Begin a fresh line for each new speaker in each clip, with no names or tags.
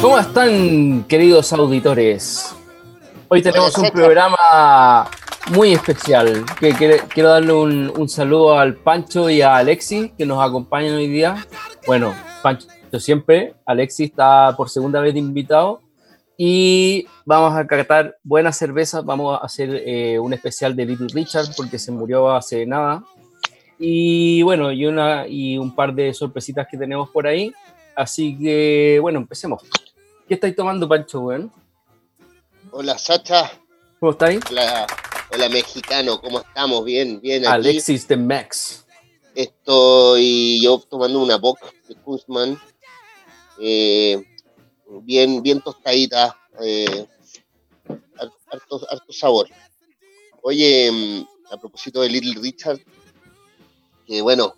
¿Cómo están, queridos auditores? Hoy tenemos un programa muy especial. Que quiero darle un, un saludo al Pancho y a Alexi que nos acompañan hoy día. Bueno, Pancho siempre, Alexi está por segunda vez de invitado. Y vamos a catar buenas cervezas. Vamos a hacer eh, un especial de Little Richard porque se murió hace nada. Y bueno, y, una, y un par de sorpresitas que tenemos por ahí. Así que, bueno, empecemos. ¿Qué estáis tomando, Pancho, weón?
Hola Sacha,
¿Cómo estáis?
hola, hola mexicano, ¿cómo estamos? Bien, bien. Aquí
Alexis de Max.
estoy yo tomando una Bock de Kunzman, eh, bien, bien tostadita, eh, har- harto, harto sabor. Oye, mm, a propósito de Little Richard, que bueno,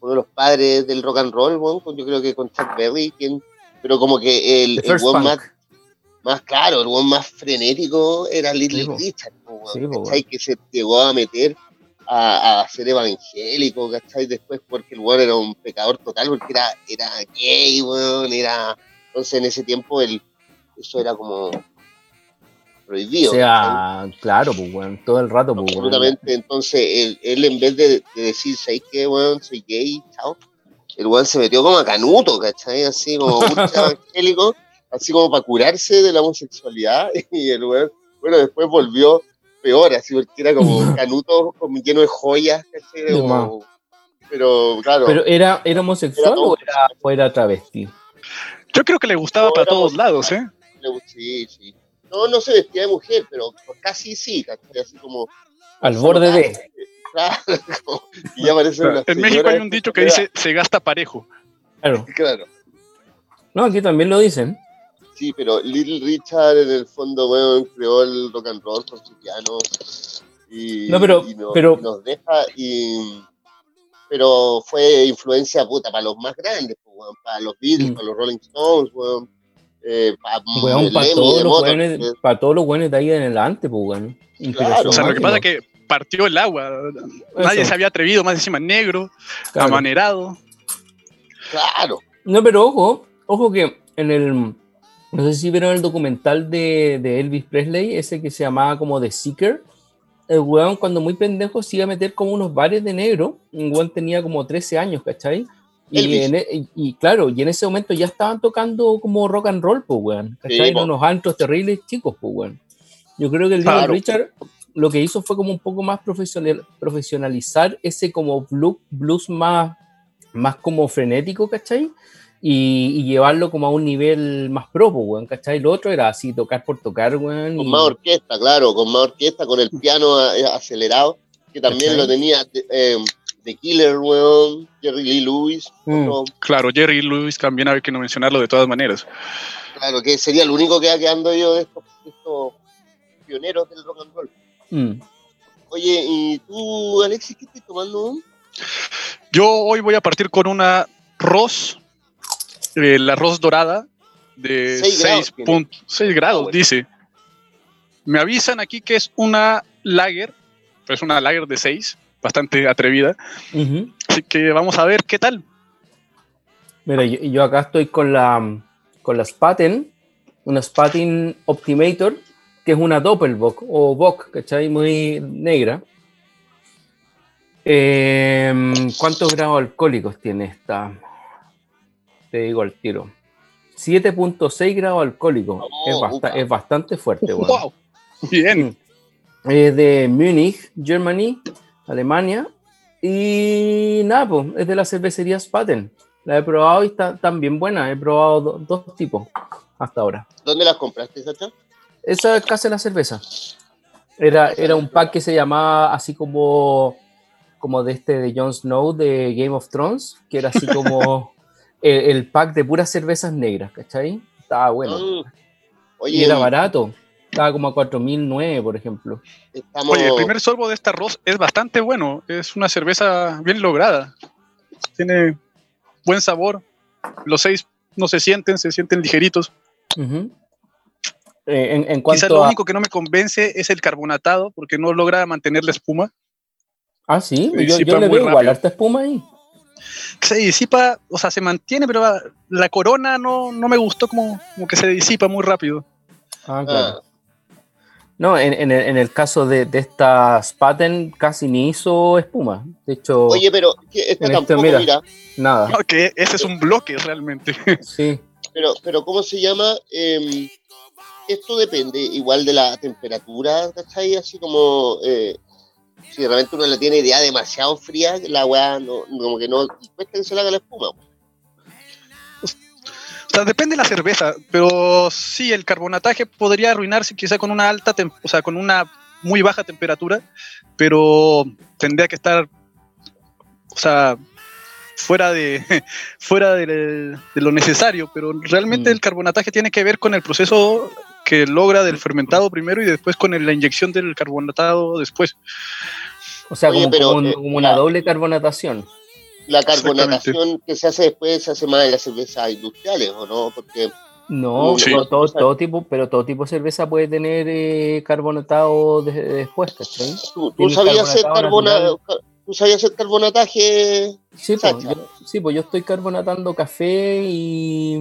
uno de los padres del rock and roll, bueno, con- yo creo que con Chuck Berry, quien, pero como que el, el
Punk.
más más claro, el weón más frenético era Little
Sí.
Richard, weón,
Sí,
¿cachai? Que se llegó a meter a, a ser evangélico, ¿cachai? Después porque el weón era un pecador total, porque era, era gay, weón, era... Entonces en ese tiempo el, eso era como
O
prohibido. ¿cachai?
sea, claro, pues, weón, todo el rato, pues.
Absolutamente, entonces él, él en vez de, de decir, ¿sabes qué, weón? Soy gay, chao. El weón se metió como a canuto, ¿cachai? Así como ultra evangélico, así como para curarse de la homosexualidad. Y el weón, bueno, después volvió peor, así porque era como canuto como lleno de joyas, ¿cachai?
De
Como- pero claro,
Pero ¿era, era homosexual
Era
o, era, o era travesti?
Yo creo que le gustaba
No,
para todos lados, ¿eh?
sí, sí. No, no se vestía de mujer, pero casi sí, ¿cachai? Así como...
Al borde de.
Claro, y ya parece una
En México hay un dicho que dice se gasta parejo.
Claro.
Claro.
No, aquí también lo dicen.
Sí, pero Little Richard en el fondo, weón, creó el rock and roll con su piano. Y,
No, pero-
y nos,
pero-
y nos deja. Y, pero fue influencia puta para los más grandes, pues, weón, para los Beatles,
Mm.
para los Rolling Stones, weón. Eh, para
Weón, para todos, los
Motorhead.
weones- pa' todos los buenos de ahí en adelante, pues, weón. Inspiración
O sea, lo que pasa es que partió el agua. Nadie
Eso.
se había atrevido, más encima negro,
Claro.
amanerado.
Claro.
No, pero ojo, ojo que en el. No sé si vieron el documental de, de Elvis Presley, ese que se llamaba como The Seeker. El weón, cuando muy pendejo, se iba a meter como unos bares de negro. Un weón tenía como 13 años, ¿cachai? Y,
Elvis.
en e- y- y claro, y en ese momento ya estaban tocando como rock and roll, pues, weón. ¿Cachai?
Sí,
En
po.
unos antros terribles chicos, pues, weón. Yo creo que el
Claro.
Richard lo que hizo fue como un poco más profesional, profesionalizar ese como blues, blues más, más como frenético, ¿cachai? Y, y llevarlo como a un nivel más pro, pues, weón, ¿cachai? Lo otro era así, tocar por tocar, weón.
Con
y-
más orquesta, claro, con más orquesta, con el piano eh, acelerado, que también
¿Cachai?
lo tenía eh, The Killer, weón, Jerry Lee Lewis,
Mm.
otro-
Claro, Jerry Lewis también hay que no mencionarlo de todas maneras.
claro, que sería el único que va quedando yo de estos, de estos pioneros del rock and roll.
Mm.
Oye, ¿y tú, Alexis, qué estás tomando?
Yo hoy voy a partir con una Ross, eh, la Ross dorada, de
Seis grados
6.6 grados,
Ah, bueno.
dice. Me avisan aquí que es una lager, pero es una lager de 6, bastante atrevida. Así que vamos a ver qué tal.
Mira, yo, yo acá estoy con la, con la Spaten, una Spaten Optimator, que es una Doppelbock o Bock, ¿cachai? Muy negra. Em, ¿Cuántos grados alcohólicos tiene esta? Te digo al tiro. 7.6 grados alcohólicos.
Oh,
es, es bastante fuerte.
¡Wow! Bien.
Es de Múnich, Germany, Alemania. Y nada, pues, es de la cervecería Spaten. La he probado y está también buena. He probado do- dos tipos hasta ahora.
¿Dónde las compraste, Sacha?
Esa es Casa de la Cerveza. Era, era un pack que se llamaba así como, como de este de Jon Snow de Game of Thrones, que era así como el, el pack de puras cervezas negras, ¿cachai? Estaba bueno.
Ah,
y era barato. Estaba como a 4.009, por ejemplo.
estamos,
Oye, el primer sorbo de este arroz es bastante bueno. Es una cerveza bien lograda. Tiene buen sabor. Los seis no se sienten, se sienten ligeritos.
Eh, en, en
Quizás lo
a...
único que no me convence es el carbonatado, porque no logra mantener la espuma.
Ah, sí,
se
yo, le veo igual harta espuma ahí.
Se disipa, o sea, se mantiene, pero la corona no, no me gustó como, como que se disipa muy rápido.
Ah, claro.
ah,
No, en, en el, en el caso de, de esta Spaten casi ni hizo espuma. De hecho,
oye, pero esta
en este,
tampoco,
mira.
mira.
nada.
No, que ese es un bloque realmente.
Sí.
Pero, pero ¿cómo se llama? Em, esto depende igual de la temperatura, ¿cachai? Así como eh, si realmente uno la tiene ya demasiado fría, la weá no, como que no cuesta que se le haga la espuma.
O sea, depende de la cerveza, pero sí, el carbonataje podría arruinarse quizá con una alta, o sea, con una muy baja temperatura, pero tendría que estar, o sea, fuera de, fuera de, de lo necesario, pero realmente
Mm.
el carbonataje tiene que ver con el proceso que logra del fermentado primero y después con el- la inyección del carbonatado después.
O sea,
Oye,
como,
pero,
como un-
eh,
como una doble carbonatación.
La carbonatación que se hace después se hace más en las cervezas industriales, ¿o no? Porque
No,
Sí.
pero todo, todo tipo, pero todo tipo de cerveza puede tener eh, carbonatado de- después, ¿cachai?
tú, tú sabías hacer
carbonatado natural.
Tú sabías hacer carbonataje.
Sí, pues, yo, sí, pues yo estoy carbonatando café y,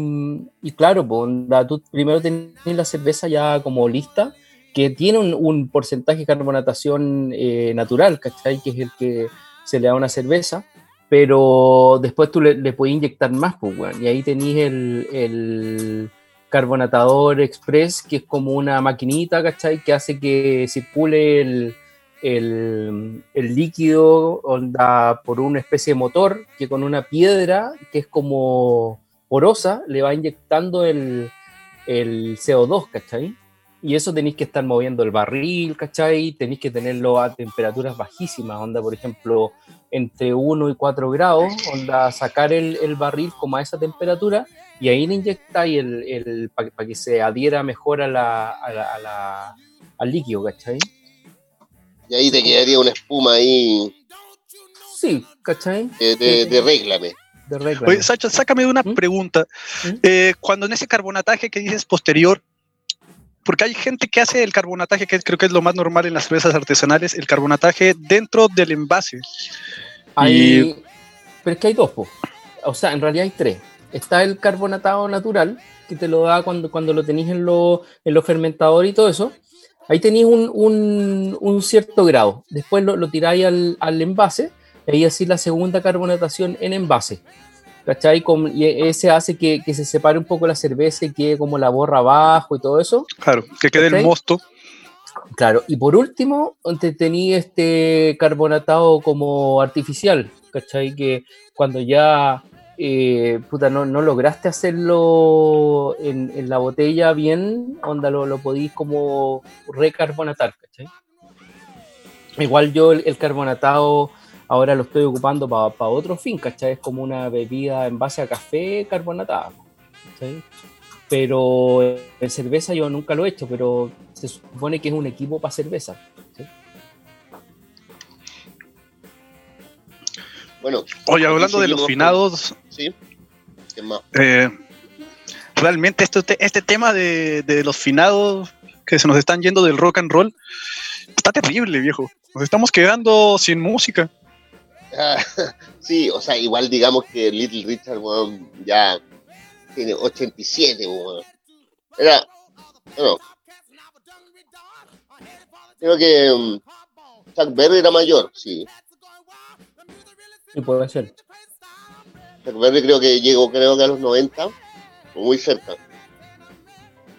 y claro, pues tú primero tenés la cerveza ya como lista, que tiene un, un porcentaje de carbonatación eh, natural, ¿cachai? Que es el que se le da a una cerveza, pero después tú le, le puedes inyectar más, pues, weón, y ahí tenéis el, el carbonatador express, que es como una maquinita, ¿cachai? Que hace que circule el, el, el líquido onda por una especie de motor que con una piedra que es como porosa le va inyectando el, el CO2, ¿cachai? Y eso tenéis que estar moviendo el barril, ¿cachai? Tenéis que tenerlo a temperaturas bajísimas, onda, por ejemplo, entre 1 y 4 grados, onda, sacar el, el barril como a esa temperatura y ahí le inyectáis el, el, para que se adhiera mejor a la, a la- a la- al líquido, ¿cachai?
Y ahí te quedaría una espuma ahí
Sí, ¿cachai?
de, de, de réglame.
De regla.
Oye, Sacha, sácame de una
¿Mm?
pregunta.
¿Mm?
Eh, cuando en ese carbonataje que dices posterior, porque hay gente que hace el carbonataje, que creo que es lo más normal en las cervezas artesanales, el carbonataje dentro del envase.
Hay- Pero es que hay dos, po. o sea, en realidad hay tres. Está el carbonatado natural, que te lo da cuando, cuando lo tenéis en los en los fermentadores y todo eso. Ahí tenéis un, un- un cierto grado. Después lo, lo tiráis al, al envase, y ahí así la segunda carbonatación en envase. ¿Cachai? Con- y ese hace que, que se separe un poco la cerveza y quede como la borra abajo y todo eso.
Claro, que quede el
¿Ok?
mosto.
Claro, y por último, te tenía este carbonatado como artificial, ¿cachai? Que cuando ya eh, puta, no, no lograste hacerlo en, en la botella bien, onda lo, lo podís como recarbonatar, ¿cachai? Igual yo el, el carbonatado ahora lo estoy ocupando para otro fin, ¿cachai? Es como una bebida en base a café carbonatada, ¿cachai? Pero en cerveza yo nunca lo he hecho, pero se supone que es un equipo para cerveza.
Bueno,
Oye, hablando de los finados,
sí. ¿Qué más?
eh, realmente esto, te- este tema de, de los finados que se nos están yendo del rock and roll está terrible, viejo. Nos estamos quedando sin música.
Ah, sí, o sea, igual digamos que Little Richard, ya tiene 87, weón. Era, bueno, creo que mm, Chuck Berry era mayor, sí.
Y puede ser.
Creo que llegó, creo que a los 90, o muy cerca.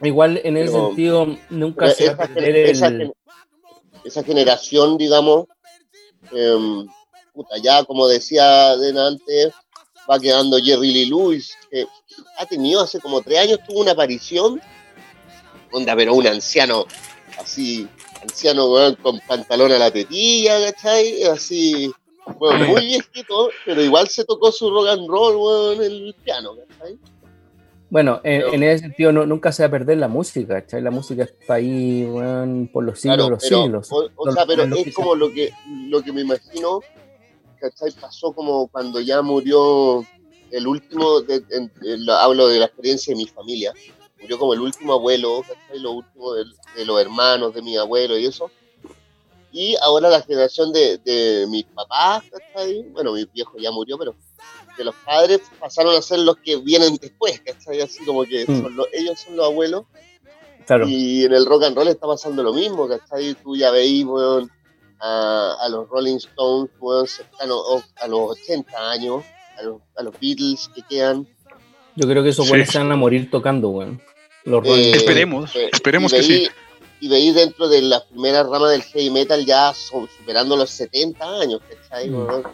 Igual en ese
Pero-
sentido nunca se va a
esa,
perder
esa
el...
esa generación, digamos, em, puta, ya como decía delante, va quedando Jerry Lee Lewis, que ha tenido hace como tres años, tuvo una aparición, onda, pero un anciano, así, anciano con pantalón a la tetilla, ¿cachai? Así, Bueno, muy viejito, pero igual se tocó su rock and roll, weón, en el piano, ¿cachai?
Bueno, en,
Pero-
en ese sentido no- nunca se va a perder la música, ¿cachai? La música está ahí, weón, por los siglos,
Claro,
los
pero,
siglos.
o, o
No-
sea, pero es como lo que, lo que me imagino, ¿cachai? Pasó como cuando ya murió el último, de- en- en- lo- hablo de la experiencia de mi familia, murió como el último abuelo, ¿cachai? Lo último del- de, los hermanos de mi abuelo y eso. Y ahora la generación de, de mis papás, ¿cachai? Bueno, mi viejo ya murió, pero de los padres pasaron a ser los que vienen después, ¿cachai? Así como que
Mm.
son los- ellos son los abuelos
Claro.
y en el rock and roll está pasando lo mismo, ¿cachai? Tú ya veís, weón, a, a los Rolling Stones, weón, cercanos o- a los 80 años, a los, a los Beatles que quedan.
Yo creo que esos
Sí.
buenos se van a morir tocando, weón. Los
Eh,
Esperemos,
eh,
esperemos que sí.
Y veís dentro de las primeras ramas del heavy metal ya son, superando los 70 años, ¿cachai?
Mm.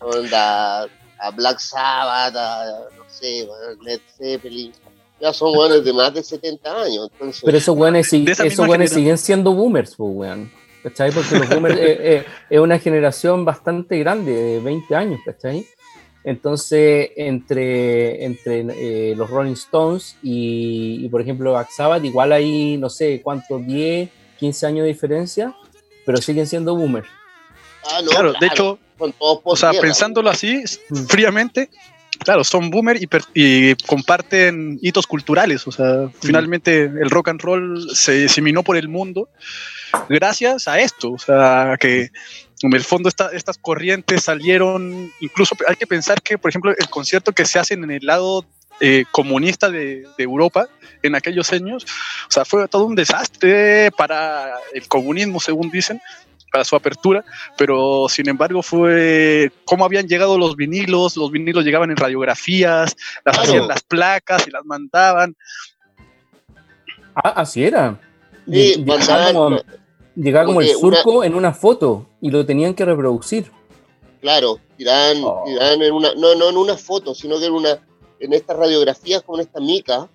Onda, a Black Sabbath, a, no sé, Led Zeppelin. Ya son weones de más de 70 años, entonces...
Pero esos weones, esos siguen siendo boomers, pues, weón. ¿Cachai? Porque los boomers eh, eh, es una generación bastante grande, de 20 años, ¿cachai? Entonces, entre, entre eh, los Rolling Stones y, y, por ejemplo, Black Sabbath, igual hay, no sé, cuántos, 10, 15 años de diferencia, pero siguen siendo boomers.
Ah, no,
claro, de hecho, o sea, pensándolo así,
Mm.
fríamente, claro, son boomer y, per- y comparten hitos culturales. O sea, finalmente el rock and roll se diseminó por el mundo gracias a esto. O sea, que en el fondo esta- estas corrientes salieron, incluso hay que pensar que, por ejemplo, el concierto que se hace en el lado eh, comunista de, de Europa en aquellos años, o sea, fue todo un desastre para el comunismo, según dicen, para su apertura, pero sin embargo fue cómo habían llegado los vinilos, los vinilos llegaban en radiografías, las
Claro.
hacían las placas y las mandaban.
Ah, así era.
Sí,
llegaba
mandaban-
llegaba como el
una-
surco en una foto y lo tenían que reproducir.
Claro, tiraban,
Oh.
tiraban en una, no, no en una foto, sino que en una, en estas radiografías como en esta mica,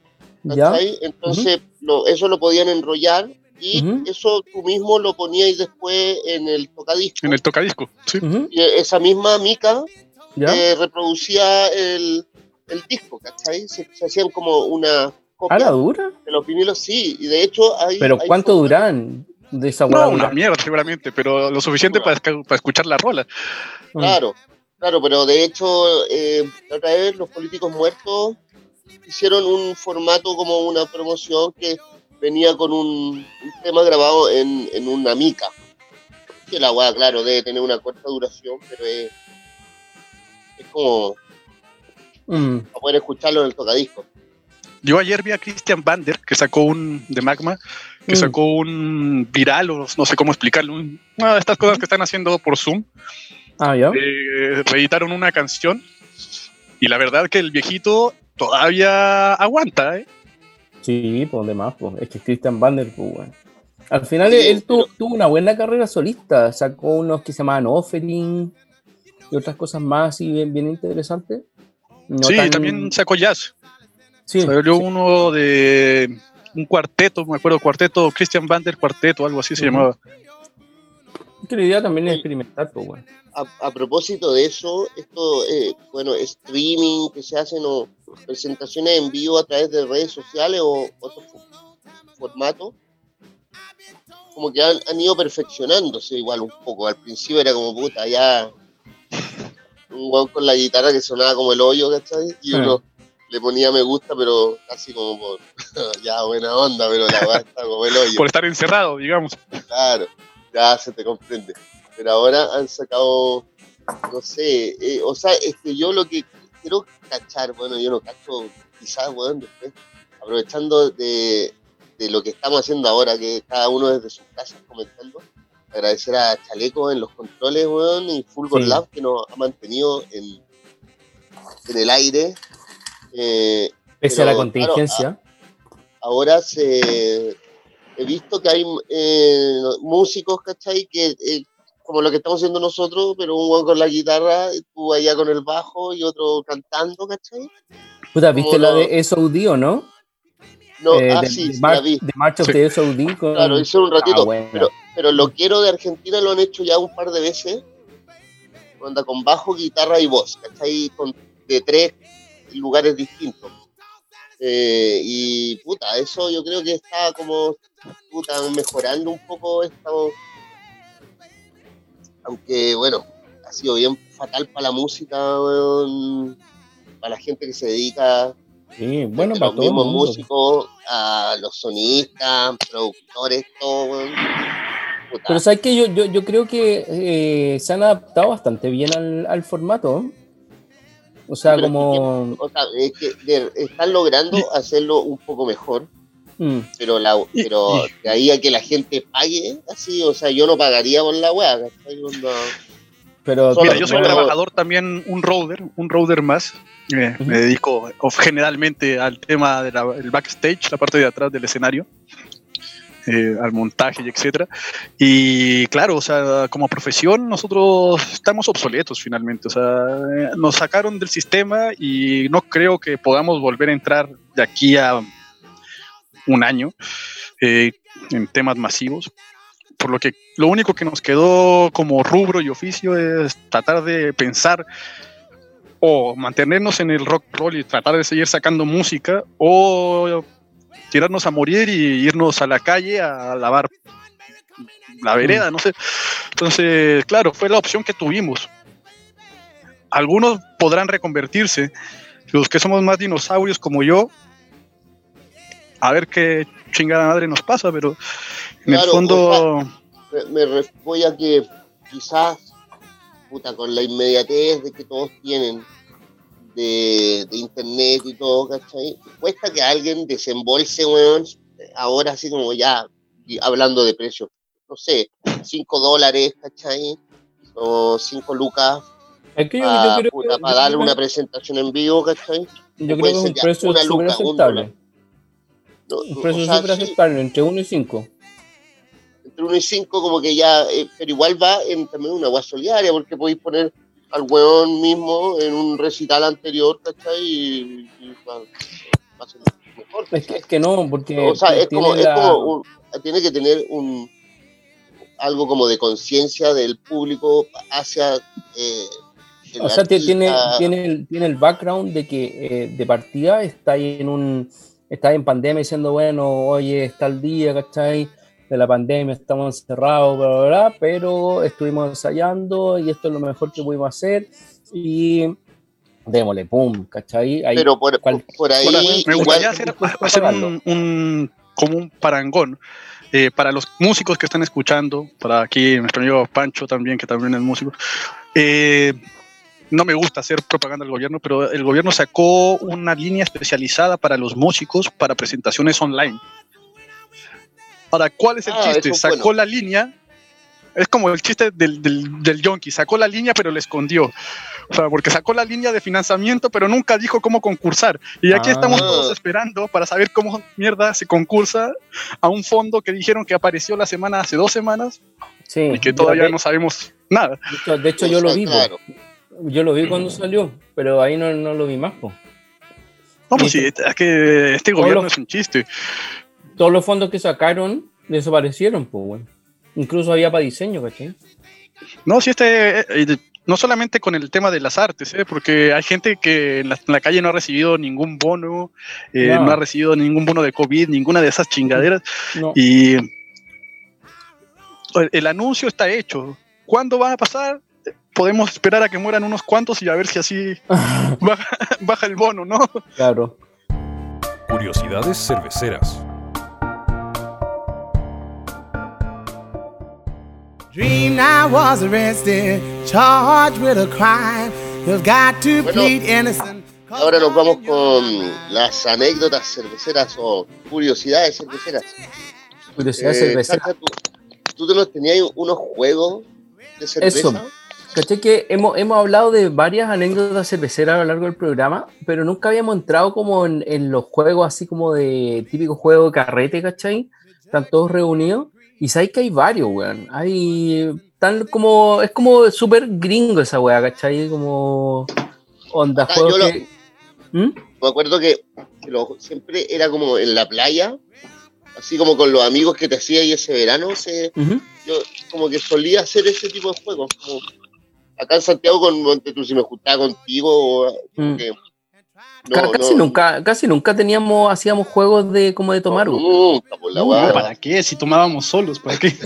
¿Ya?
¿cachai? Entonces lo- eso lo podían enrollar y eso tú mismo lo ponías después en el tocadisco.
En el tocadisco, sí.
Y esa misma mica eh, reproducía el, el disco, ¿cachai? Se, se hacían como una
¿A
copia
la dura?
de los vinilos, sí, y de hecho hay...
¿Pero
hay
cuánto
fotos-
duran de esa
No,
hueá
una mierda seguramente, pero lo suficiente para, para escuchar la rola.
Mm.
Claro, claro, pero de hecho, eh, la otra vez los políticos muertos hicieron un formato como una promoción que venía con un, un tema grabado en, en una mica. Que la weá, claro, debe tener una corta duración, pero es, es como
Mm,
para poder escucharlo en el tocadisco.
Yo ayer vi a Christian Bander, que sacó un de Magma, que
Mm.
sacó un viral, o no sé cómo explicarlo, un- una de estas cosas que están haciendo por Zoom.
Ah, ¿ya?
Eh, reeditaron una canción y la verdad que el viejito todavía aguanta, ¿eh?
Sí, pues de más, pues. Es que Christian Bander, pues, weón. Al final
Sí,
él tuvo,
pero-
tuvo una buena carrera solista. Sacó unos que se llamaban Offering y otras cosas más así bien, bien interesantes. No
sí,
tan-
también sacó jazz.
Sí,
Salió
sí.
uno de un cuarteto, me acuerdo, cuarteto, Christian Bander Cuarteto, algo así se
Ujú.
llamaba.
Que la idea también es experimentar, pues, weón.
A, a propósito de eso, esto, eh, bueno, streaming que se hacen o presentaciones en vivo a través de redes sociales o otros fo- formatos, como que han, han ido perfeccionándose igual un poco. Al principio era como puta, ya un weón con la guitarra que sonaba como el hoyo, ¿cachai? Y uno le ponía me gusta, pero casi como por, ya buena onda, pero la weá está como el hoyo.
Por estar encerrado, digamos.
Claro, ya se te comprende. Pero ahora han sacado, no sé, eh, o sea, es que yo lo que quiero cachar, bueno, yo no cacho, quizás, weón, después, aprovechando de, de lo que estamos haciendo ahora, que cada uno desde sus casas comentando, agradecer a Chaleco en los controles, weón, y Fulgor
Sí.
Lab, que nos ha mantenido en, en el aire. Eh,
Pese a la
pero, claro,
contingencia.
ahora se he visto que hay eh, músicos, ¿cachai? Que eh, como lo que estamos haciendo nosotros, pero un con la guitarra, tú allá con el bajo y otro cantando, ¿cachai?
Puta, ¿viste
como
la
no-
de SOD o no?
No,
Eh,
ah,
de,
sí,
de Mar-
la vi.
de March of
Sí.
the SOD con...
Claro, hice un ratito,
Ah, bueno.
pero, pero lo quiero de Argentina lo han hecho ya un par de veces. onda con bajo, guitarra y voz, ¿cachai? Con, de tres lugares distintos. Eh, y puta, eso yo creo que está como puta, mejorando un poco esto. Aunque bueno, ha sido bien fatal para la música, weón, para la gente que se dedica
Sí, bueno, para
los
todo
mismos músicos, a los sonistas, productores, todo,
Pero sabes que yo, yo, yo creo que eh, se han adaptado bastante bien al, al formato. O sea,
Pero es que-
como.
o sea, es que de- están logrando hacerlo un poco mejor,
mm,
pero la, pero de ahí a que la gente pague así, o sea, yo no pagaría por la weá,
pero
Solo-
Mira, yo soy
Bueno,
trabajador también, un roader, un roader más. Eh. Me dedico generalmente al tema del backstage, la parte de atrás del escenario, eh, al montaje y etcétera. Y claro, o sea, como profesión nosotros estamos obsoletos finalmente. O sea, eh, nos sacaron del sistema y no creo que podamos volver a entrar de aquí a un año eh, en temas masivos por lo que lo único que nos quedó como rubro y oficio es tratar de pensar o mantenernos en el rock roll y tratar de seguir sacando música o tirarnos a morir y irnos a la calle a lavar la vereda, no sé. Entonces, claro, fue la opción que tuvimos. Algunos podrán reconvertirse, los que somos más dinosaurios como yo, a ver qué chingada madre nos pasa, pero en
Claro,
el fondo...
me, me voy a que quizás, puta, con la inmediatez de que todos tienen de, de internet y todo, ¿cachai? Cuesta que alguien desembolse, weón, ahora así como ya, hablando de precios, no sé, 5 dólares, ¿cachai? O 5 lucas
es que yo,
para
creo que- yo
darle
creo
una presentación en vivo, ¿cachai?
Yo creo que es un precio súper aceptable.
No,
Un
o
precio
sea,
súper
sí,
aceptable, entre 1 y 5.
entre 1 y 5 como que ya, eh, pero igual va en también una agua solidaria, porque podéis poner al weón mismo en un recital anterior, ¿cachai? Y, y va, va a ser mejor.
Es que, es que no, porque.
o sea, es
tiene
como, es como un- tiene que tener un algo como de conciencia del público hacia eh,
O sea, ti- tiene, tiene, el, tiene el background de que eh, de partida está ahí en un está en pandemia diciendo, bueno, oye, está el día, ¿cachai? De la pandemia, estamos encerrados, bla, bla, bla, pero estuvimos ensayando y esto es lo mejor que pudimos hacer y démosle, pum, ¿cachai? Ahí,
pero por,
cual-
por ahí
me
igual
gustaría hacer, hacer un, un- como un parangón eh, para los músicos que están escuchando, para aquí nuestro amigo Pancho también, que también es músico. Eh, no me gusta hacer propaganda del gobierno, pero el gobierno sacó una línea especializada para los músicos para presentaciones online. Ahora, ¿cuál es el
Ah,
chiste? Sacó
bueno.
la línea, es como el chiste del, del, del yonki, sacó la línea pero la escondió. O sea, porque sacó la línea de financiamiento, pero nunca dijo cómo concursar. Y aquí
Ah.
estamos todos esperando para saber cómo mierda se concursa a un fondo que dijeron que apareció la semana hace dos semanas
sí,
y que todavía
de-
no sabemos nada.
de hecho, de hecho, yo lo vi,
claro.
yo lo vi cuando salió, pero ahí no, no lo vi más, po.
No, pues
Sí,
es que este gobierno
los-
es un chiste.
Todos los fondos que sacaron desaparecieron, pues, bueno. Incluso había para diseño, ¿cachai?
No, sí, este, eh, eh, no solamente con el tema de las artes, ¿eh? porque hay gente que en la, en la calle no ha recibido ningún bono, eh,
No.
no. ha recibido ningún bono de COVID, ninguna de esas chingaderas,
No.
y el, el anuncio está hecho. ¿Cuándo van a pasar? Podemos esperar a que mueran unos cuantos y a ver si así baja, baja el bono, ¿no?
claro.
Curiosidades cerveceras.
Dreamed I was arrested, charged with a crime. You've got to
Bueno,
plead innocent.
Ahora nos vamos con las anécdotas cerveceras o curiosidades cerveceras.
Curiosidad
Eh,
cervecera.
Chacha, ¿tú, tú te nos tenías unos juegos de cerveza?
Eso. ¿Cachai? Que hemos, hemos hablado de varias anécdotas cerveceras a lo largo del programa, pero nunca habíamos entrado como en, en los juegos así como de típico juego de carrete, ¿cachai? Están todos reunidos. Y sabéis que hay varios, weón. Hay. Tan como. Es como súper gringo esa weá, ¿cachai? Como. Onda,
Ah,
juegos
lo-.
¿Mm?
Me acuerdo que, lo- siempre era como en la playa, así como con los amigos que te hacía ahí ese verano, se, yo como que solía hacer ese tipo de juegos, como acá en Santiago, con, tú, si me juntaba contigo,
Mm.
que- no,
casi
no,
nunca, casi nunca teníamos, hacíamos juegos de como de tomar. güey.
Nunca, por la
No. ¿Para qué? Si tomábamos solos, ¿para qué?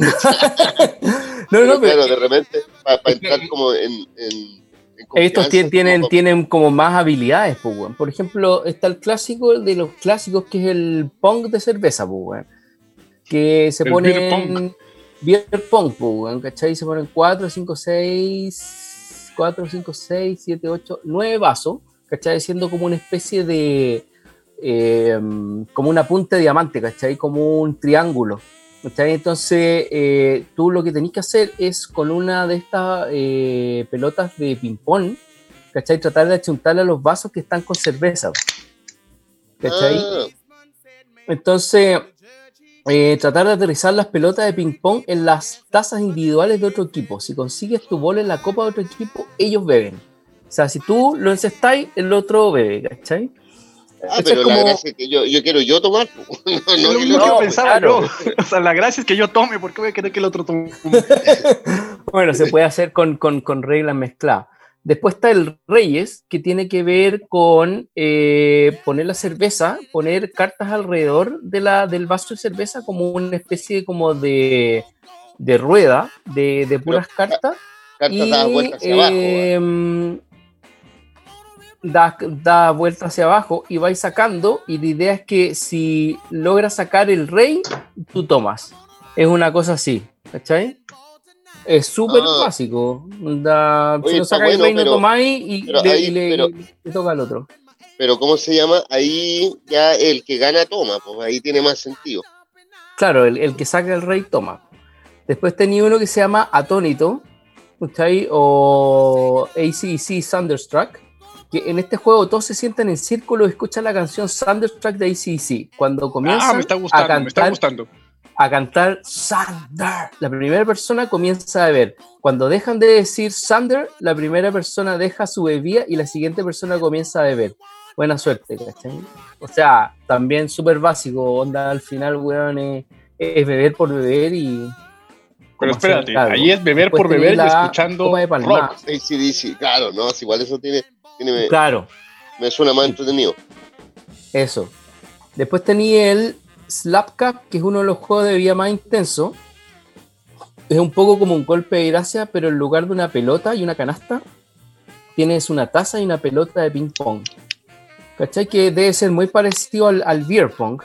No, no,
Pero
pero
claro, de repente, para
que-
entrar como en. en, en
estos tienen,
como-
tienen como más habilidades, pues. Por ejemplo, está el clásico de los clásicos que es el pong de cerveza, pues. Que se
El
pone
beer pong.
en beer pong, pues, ¿cachai? Se ponen 4, 5, 6, 4, 5, 6, 7, 8, 9 vasos, ¿cachai? Siendo como una especie de, eh, como una punta de diamante, ¿cachai? Como un triángulo. ¿cachai? Entonces, eh, tú lo que tenés que hacer es con una de estas eh, pelotas de ping-pong, ¿cachai? Tratar de achuntarle a los vasos que están con cerveza. ¿cachai?
Ah,
Entonces, eh, tratar de aterrizar las pelotas de ping-pong en las tazas individuales de otro equipo. Si consigues tu bola en la copa de otro equipo, ellos beben. O sea, si tú lo encestáis, el otro bebe, ¿cachai?
ah,
Eso
pero
es
la
como-
gracia es que yo, yo quiero yo tomar. no, no,
lo-
que
no,
pensaba
claro.
yo. O sea, la gracia es que yo tome, ¿por qué voy a querer que el otro tome?
Bueno, se puede hacer con, con- con reglas mezcladas. Después está el Reyes, que tiene que ver con eh, poner la cerveza, poner cartas alrededor de la, del vaso de cerveza como una especie como de, de rueda de, de puras cartas.
cartas
y
dadas vueltas hacia abajo. ¿eh?
Da, da vuelta hacia abajo y vais sacando. Y la idea es que si logras sacar el rey, tú tomas. Es una cosa así, ¿cachai? Es súper
Ah.
básico. Da,
Oye,
si no sacáis el
bueno,
rey, no tomáis y,
pero
le,
ahí-
y le-
pero-
le toca al otro.
Pero ¿cómo se llama? Ahí ya el que gana toma, pues ahí tiene más sentido.
Claro, el, el que saca el rey toma. Después tenía uno que se llama Atónito, ¿cachai? O ACC Thunderstruck, que en este juego todos se sientan en círculo y escuchan la canción Thunderstruck de ACC. Cuando comienzan
Ah, me está
a,
gustando, me está
cantar,
gustando.
a cantar Thunder, la primera persona comienza a beber. Cuando dejan de decir Thunder, la primera persona deja su bebida y la siguiente persona comienza a beber. Buena suerte, ¿cachai? O sea, también súper básico, onda al final, weón, es, es beber por beber y...
Pero espérate, ahí es beber
Después
por beber y escuchando rock.
ACDC, claro, no, si igual eso tiene, tiene
Claro,
me suena más entretenido.
eso. Después tenía el Slap Cup, que es uno de los juegos de vida más intenso. Es un poco como un golpe de gracia, pero en lugar de una pelota y una canasta, tienes una taza y una pelota de ping pong. ¿Cachai? Que debe ser muy parecido al, al beer pong,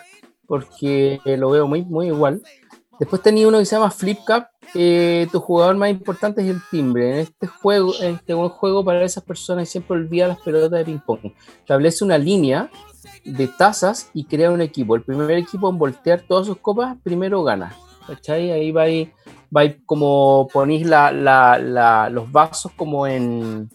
porque lo veo muy, muy igual. Después tenía uno que se llama Flip Cup. Que tu jugador más importante es el timbre. En este juego, en este buen juego para esas personas siempre olvida las pelotas de ping pong. Establece una línea de tazas y crea un equipo. El primer equipo en voltear todas sus copas, primero gana. ¿Cachai? Ahí va ahí, va ahí como ponéis la, la- la- los vasos como en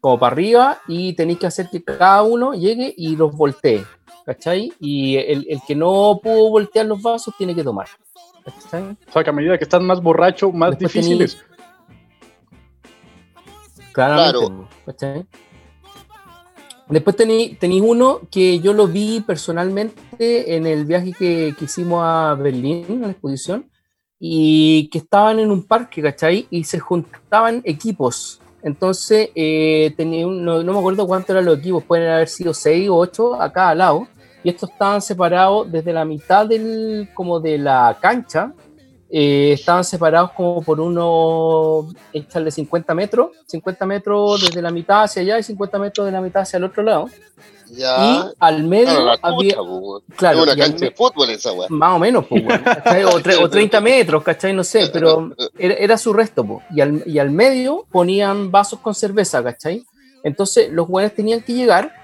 como para arriba y tenéis que hacer que cada uno llegue y los voltee. ¿Cachai? Y el, el que no pudo voltear los vasos tiene que tomar.
O sea, que a medida que estás más borracho, más
Después
difíciles.
Claramente,
Claro.
Después tení- tenéis uno que yo lo vi personalmente en el viaje que, que hicimos a Berlín, a la exposición, y que estaban en un parque, ¿cachai? Y se juntaban equipos. Entonces, eh, tenía un- no, no me acuerdo cuántos eran los equipos, pueden haber sido seis o ocho a cada lado, y estos estaban separados desde la mitad del, como de la cancha, eh, estaban separados como por unos, échale 50 metros, 50 metros desde la mitad hacia allá y 50 metros de la mitad hacia el otro lado.
Ya.
y al medio
claro, la
había, claro,
una cancha de fútbol esa weá.
más o menos, pues, o, tre- o 30 metros, ¿cachai? No sé, pero era, era su resto, po. Y al, y al medio ponían vasos con cerveza, ¿cachai? Entonces los güeyes tenían que llegar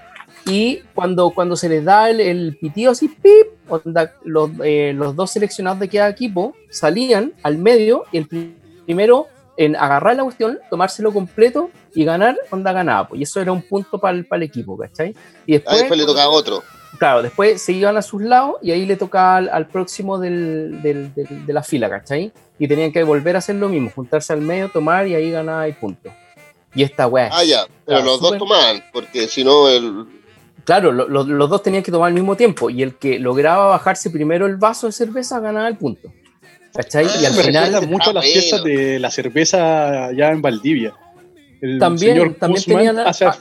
y cuando, cuando se les da el, el pitido así, ¡pip! onda, los, eh, los dos seleccionados de cada equipo salían al medio y el pri- primero en agarrar la cuestión, tomárselo completo y ganar, onda ganaba. Pues, y eso era un punto para el, equipo, ¿cachai? Y
Ah,
después,
le toca a otro.
Claro, después se iban a sus lados y ahí le tocaba al, al próximo del, del- del- de la fila, ¿cachai? Y tenían que volver a hacer lo mismo, juntarse al medio, tomar y ahí ganaba y punto. Y esta weá.
Ah, ya. Pero
Claro,
los dos tomaban, porque si no, el.
Claro, lo- lo- los dos tenían que tomar al mismo tiempo y el que lograba bajarse primero el vaso de cerveza ganaba el punto. ¿Cachai? y al
Me
final,
mucho a las
Ah,
fiestas de la cerveza allá en Valdivia. el
También-
señor
también tenía la-
hace-
ah,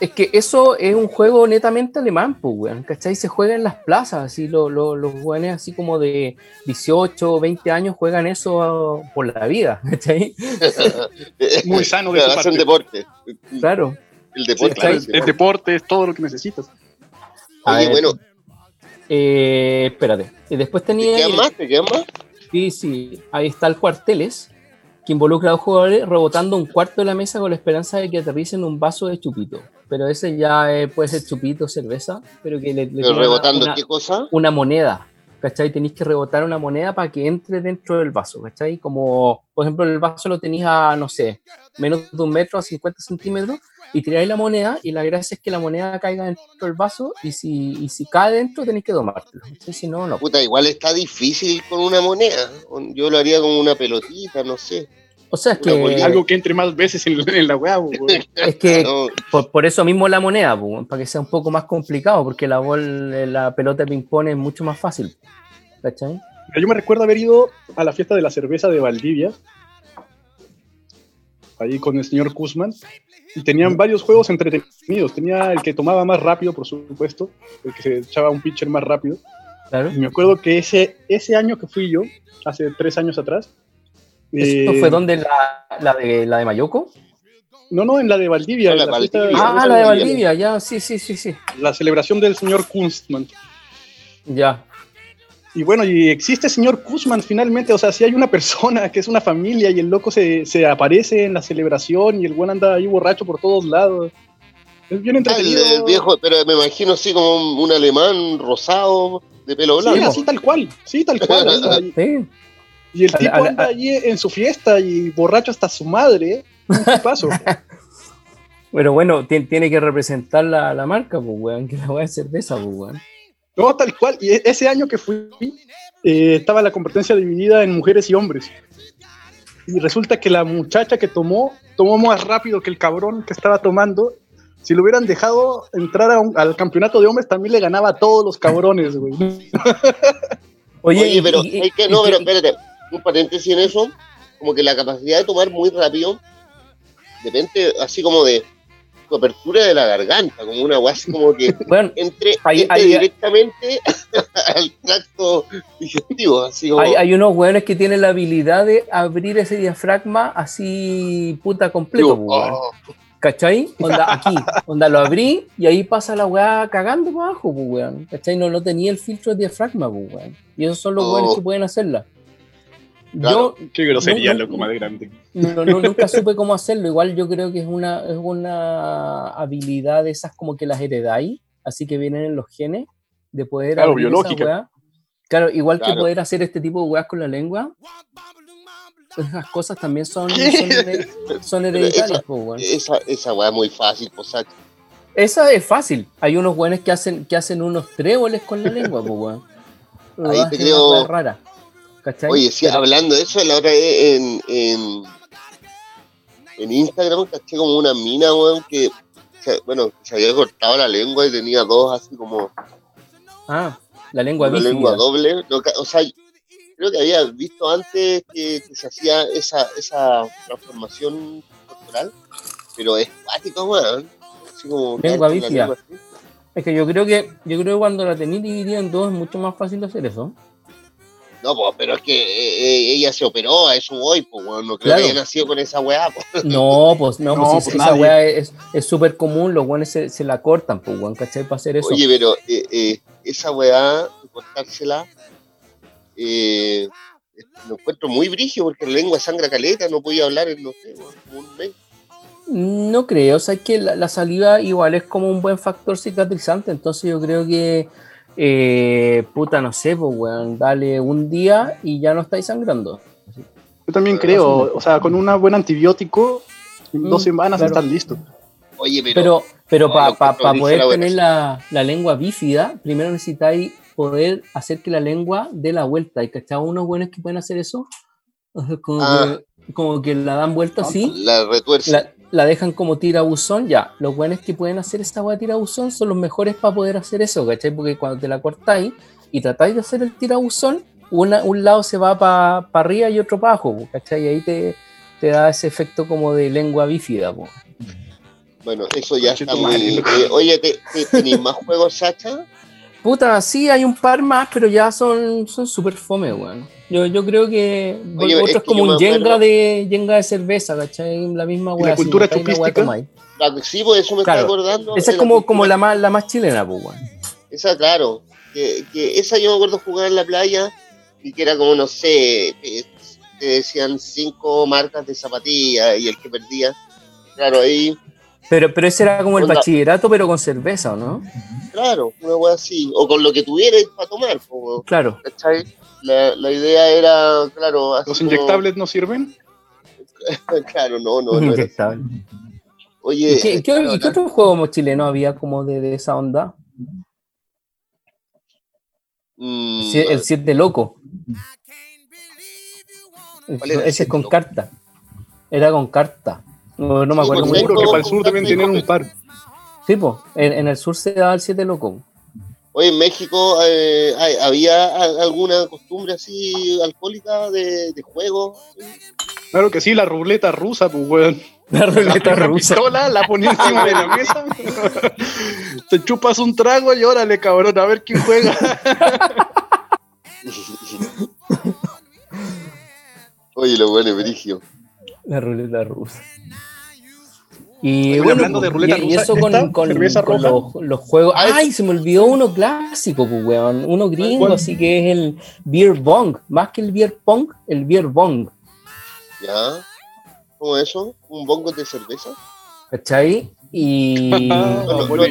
Es que eso es un juego netamente alemán, pues, weón. ¿Cachai? Se juega en las plazas, así lo- lo- los jóvenes así como de 18 o 20 años juegan eso por la vida, ¿cachai?
Muy sano de su
hacen
parte.
deporte.
Claro.
El
Sí,
deporte.
claro,
sí.
el deporte es todo lo que necesitas.
A
Oye,
ver,
bueno,
Eh, espérate. Y después
¿te
tenía.
quedan más? ¿Te quedan más?
Sí, sí. Ahí está el cuarteles, que involucra a dos jugadores rebotando un cuarto de la mesa con la esperanza de que aterricen un vaso de chupito. Pero ese ya eh, puede ser chupito, cerveza, pero que le, le
Pero rebotando,
una,
¿qué cosa?
una moneda. ¿Cachai? Tenéis que rebotar una moneda para que entre dentro del vaso, ¿cachai? Como, por ejemplo, el vaso lo tenéis a, no sé, menos de un metro, a 50 centímetros, y tiráis la moneda, y la gracia es que la moneda caiga dentro del vaso, y si, y si cae dentro, tenéis que tomártelo. ¿cachai? Si no, no.
Puta, igual está difícil con una moneda. Yo lo haría con una pelotita, no sé.
O sea, es que,
Algo que entre más veces en, en la weá,
es que
No,
por, por eso mismo la moneda, pues, para que sea un poco más complicado, porque la, bol, la pelota de ping-pong es mucho más fácil. ¿Cachai?
Yo me recuerdo haber ido a la fiesta de la cerveza de Valdivia, ahí con el señor Kuzman, y tenían varios juegos entretenidos. Tenía el que tomaba más rápido, por supuesto, el que se echaba un pitcher más rápido.
Claro.
Y me acuerdo que ese, ese año que fui yo, hace tres años atrás,
¿Esto
eh,
fue donde la, la de la de Mayoko?
No, no, en la de Valdivia.
Ah, la
en la, fiesta de
Valdivia.
Ah, la de
Valdivia.
Valdivia, ya, sí, sí, sí, sí.
La celebración del señor Kunstmann.
Ya.
Y bueno, y existe señor Kuzman finalmente, o sea, si hay una persona que es una familia y el loco se, se aparece en la celebración y el buen anda ahí borracho por todos lados. Es bien
Ah, el,
entretenido.
el viejo, pero me imagino así como un, un alemán rosado de pelo
Sí,
blanco.
así tal cual, sí, tal cual.
Sí.
Y el
A la-
tipo
a la-
anda allí en su fiesta y borracho hasta su madre. Un tipazo.
Pero bueno, ti- tiene que representar la, la marca, pues, weón, que la weá es cerveza, pues, weón.
No, tal cual. Y e- ese año que fui, eh, estaba la competencia dividida en mujeres y hombres. Y resulta que la muchacha que tomó, tomó más rápido que el cabrón que estaba tomando. Si lo hubieran dejado entrar a un- al campeonato de hombres, también le ganaba a todos los cabrones, güey.
Oye,
pero
y-
hay que, no,
y-
pero espérate, un paréntesis en eso, como que la capacidad de tomar muy rápido depende así como de tu apertura de la garganta, como una así como que
Bueno,
entre, directamente al tracto digestivo, así como
hay, unos weones que tienen la habilidad de abrir ese diafragma así puta completo,
oh,
¿Cachai? Onda aquí, onda lo abrí y ahí pasa la weá cagando para abajo, pues, weón. ¿Cachai? No, no tenía el filtro de diafragma, pues, weón. Y esos son los
Oh.
weones que pueden hacerla.
Claro.
Yo
Qué grosería,
No,
loco, más grande.
no, no- nunca supe cómo hacerlo. Igual yo creo que es una, es una habilidad de esas como que las heredáis, así que vienen en los genes, de poder
Claro, biológica.
weá. Claro, igual que poder hacer este tipo de weas con la lengua, esas cosas también son, son, hereditarias,
esa-
pues, weón.
esa, esa weá es muy fácil, pues.
Esa es fácil. Hay unos weones que hacen, que hacen unos tréboles con la lengua, pues, weón.
Ahí
Ah,
te creo-
rara. ¿Cachai?
Oye, sí,
Pero-
hablando de eso, la otra vez en, en, en Instagram caché como una mina, weón, que, bueno, se había cortado la lengua y tenía dos así como
Ah, la lengua bífida.
lengua doble. O sea, creo que había visto antes que, que se hacía esa, esa transformación corporal, pero es cuático, weón. Así como
Lengua
la
bífida. Es que yo creo que yo creo que cuando la tenéis dividida en dos es mucho más fácil hacer eso.
No, pues, pero es que eh, eh, ella se operó, a eso voy, pues, weón. No creo
Claro.
que haya nacido con esa weá, pues.
No, pues no,
No,
pues,
pues
esa
nadie.
weá es es súper común, los weones se, se la cortan, pues weón, ¿cachai? Para hacer eso.
Oye, pero eh, eh, esa weá, cortársela, eh, lo encuentro muy brigio porque la lengua sangra caleta, no podía hablar en, no sé, weón, como un mes.
No creo, o sea, es que la, la saliva igual es como un buen factor cicatrizante, entonces yo creo que, eh, puta, no sé, pues weón, dale un día y ya no estáis sangrando.
Yo también creo, o sea, con un buen antibiótico, en dos
Mm,
semanas
claro.
estás listo.
Oye, pero,
Pero, pero
No,
para poder
la
tener la, la lengua bífida, primero necesitáis poder hacer que la lengua dé la vuelta. ¿Y cachai? unos buenos que pueden hacer eso? Como,
Ah.
que, como que la dan vuelta así,
la retuerce.
la, la dejan como tirabuzón, ya. Los buenos que pueden hacer esta hueá tirabuzón son los mejores para poder hacer eso, ¿cachai? Porque cuando te la cortáis y tratáis de hacer el tirabuzón, una, un lado se va para arriba y otro para abajo, ¿cachai? Y ahí te, te da ese efecto como de lengua bífida, po.
Bueno, eso ya está muy. eh, oye, ¿te, te- tenéis más juegos, Sacha?
Puta, sí, hay un par más, pero ya son son súper fome, weón. Yo, yo creo que
Oye,
otro
es
como un Jenga de, Jenga de cerveza, ¿cachai? La misma
¿Y la
weá. si
cultura
la weá,
chupística?
La- sí, por eso me
Claro.
está acordando.
Esa es como,
cultura-
como la, más, la más chilena, pues, weón.
Esa, claro. Que, que esa yo me acuerdo jugar en la playa y que era como, no sé, te, te decían cinco marcas de zapatillas y el que perdía. Claro, ahí,
Pero, pero ese era como el
Onda.
bachillerato, pero con cerveza, ¿o no?
claro, una wea así. O con lo que tuvierais para tomar,
Claro.
¿cachai? La, la idea era, claro, así
¿Los
como-
inyectables no sirven?
Claro, no, no. no era-
Inyectable.
Oye,
¿Y qué,
eh,
qué-
claro,
y qué otro juego chileno había como de, de esa onda?
mm,
Sí, el 7 loco.
¿Cuál era el
Ese es con
Loco?
carta. Era con carta. No, no me acuerdo
pues,
muy bien.
que para el sur
y
tener un par.
Sí, pues, en, en el sur se daba el 7 loco.
Oye, en México eh, hay- había alguna costumbre así alcohólica de, de juego.
Claro que sí, la ruleta rusa, pues, weón.
La ruleta
Una
rusa.
pistola, la ponía encima de la mesa. Te chupas un trago y órale, cabrón, a ver quién juega.
Oye, lo bueno es brigio.
La ruleta rusa. Y bueno,
hablando de ruleta
y, y eso con, los, los juegos.
Ah,
¡Ay! Se me olvidó uno clásico, pues, weón. Uno gringo,
¿Cuál?
así que es el Beer Bong. Más que el Beer Pong, el Beer Bong.
¿Ya? ¿Cómo eso? ¿Un bongo de cerveza?
¿Cachai? Y.
No, no, no.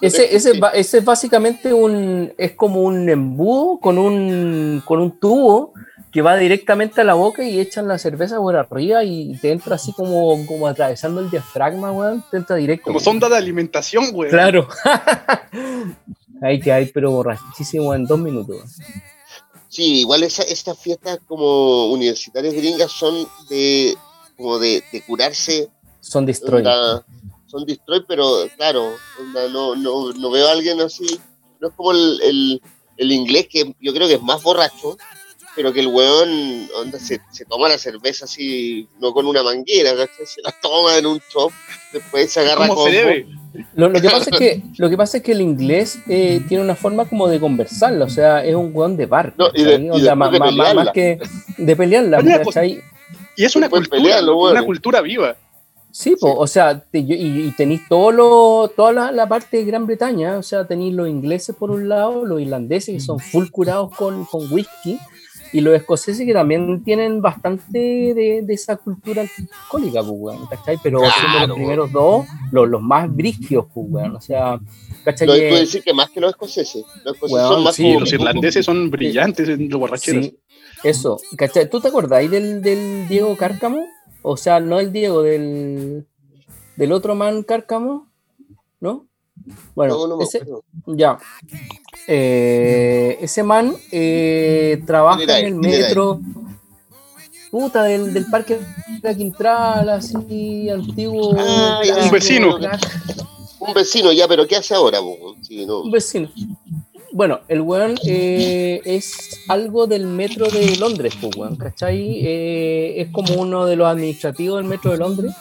Ese, ese, ese es básicamente un, es como un embudo con un, con un tubo que va directamente a la boca y echan la cerveza por arriba y te entra así como, como atravesando el diafragma, weón, te entra directo.
Como sonda de alimentación, weón.
Claro. Ahí que hay, pero borrachísimo en dos minutos.
Sí, igual esa, estas fiestas como universitarias gringas son de como de, de curarse,
Son destroy.
onda, son destroy, pero claro, onda, no, no, no veo a alguien así, no es como el, el, el inglés que yo creo que es más borracho, pero que el weón onda, se, se toma la cerveza así, no con una manguera, se la toma en un chop, después se agarra
¿Cómo se
combo.
debe?
Lo, lo que pasa es que, lo que pasa es que el inglés eh, tiene una forma como de conversarla, o sea, es un weón de bar.
No, y de-
¿cachai?
y
O sea, más,
de
más- más- más
pelearla.
que de pelearla,
pues. Y es una cultura,
pelean los
loco, una cultura viva.
Sí, po, o sea, te- yo- y, y tenéis todo lo, toda la, la parte de Gran Bretaña, o sea, tenéis los ingleses por un lado, los irlandeses que son full curados con, con whisky, y los escoceses que también tienen bastante de, de esa cultura alcohólica, pues, ¿cachai? Pero
Claro,
siendo los primeros dos, los, los más brigios, pues, weón, o sea, ¿cachai?
Lo puedo decir que más que los escoceses. Los escoceses
Weón,
son más
sí,
como-
los irlandeses son brillantes en los borracheros.
Sí, eso, ¿cachai? ¿Tú te acordáis del, del Diego Cárcamo? O sea, no el Diego, del, del otro man Cárcamo, ¿no? Bueno,
No, no me
ese, ya. Eh, ese man eh, trabaja
¿Quién era
en el metro. Puta, del, del parque de Quintral, así, antiguo.
Ah,
Un vecino.
Un vecino ya, pero ¿qué hace ahora? Sí, no.
Un vecino. Bueno, el weón eh, es algo del metro de Londres, pues, weón, ¿cachai? Eh, es como uno de los administrativos del metro de Londres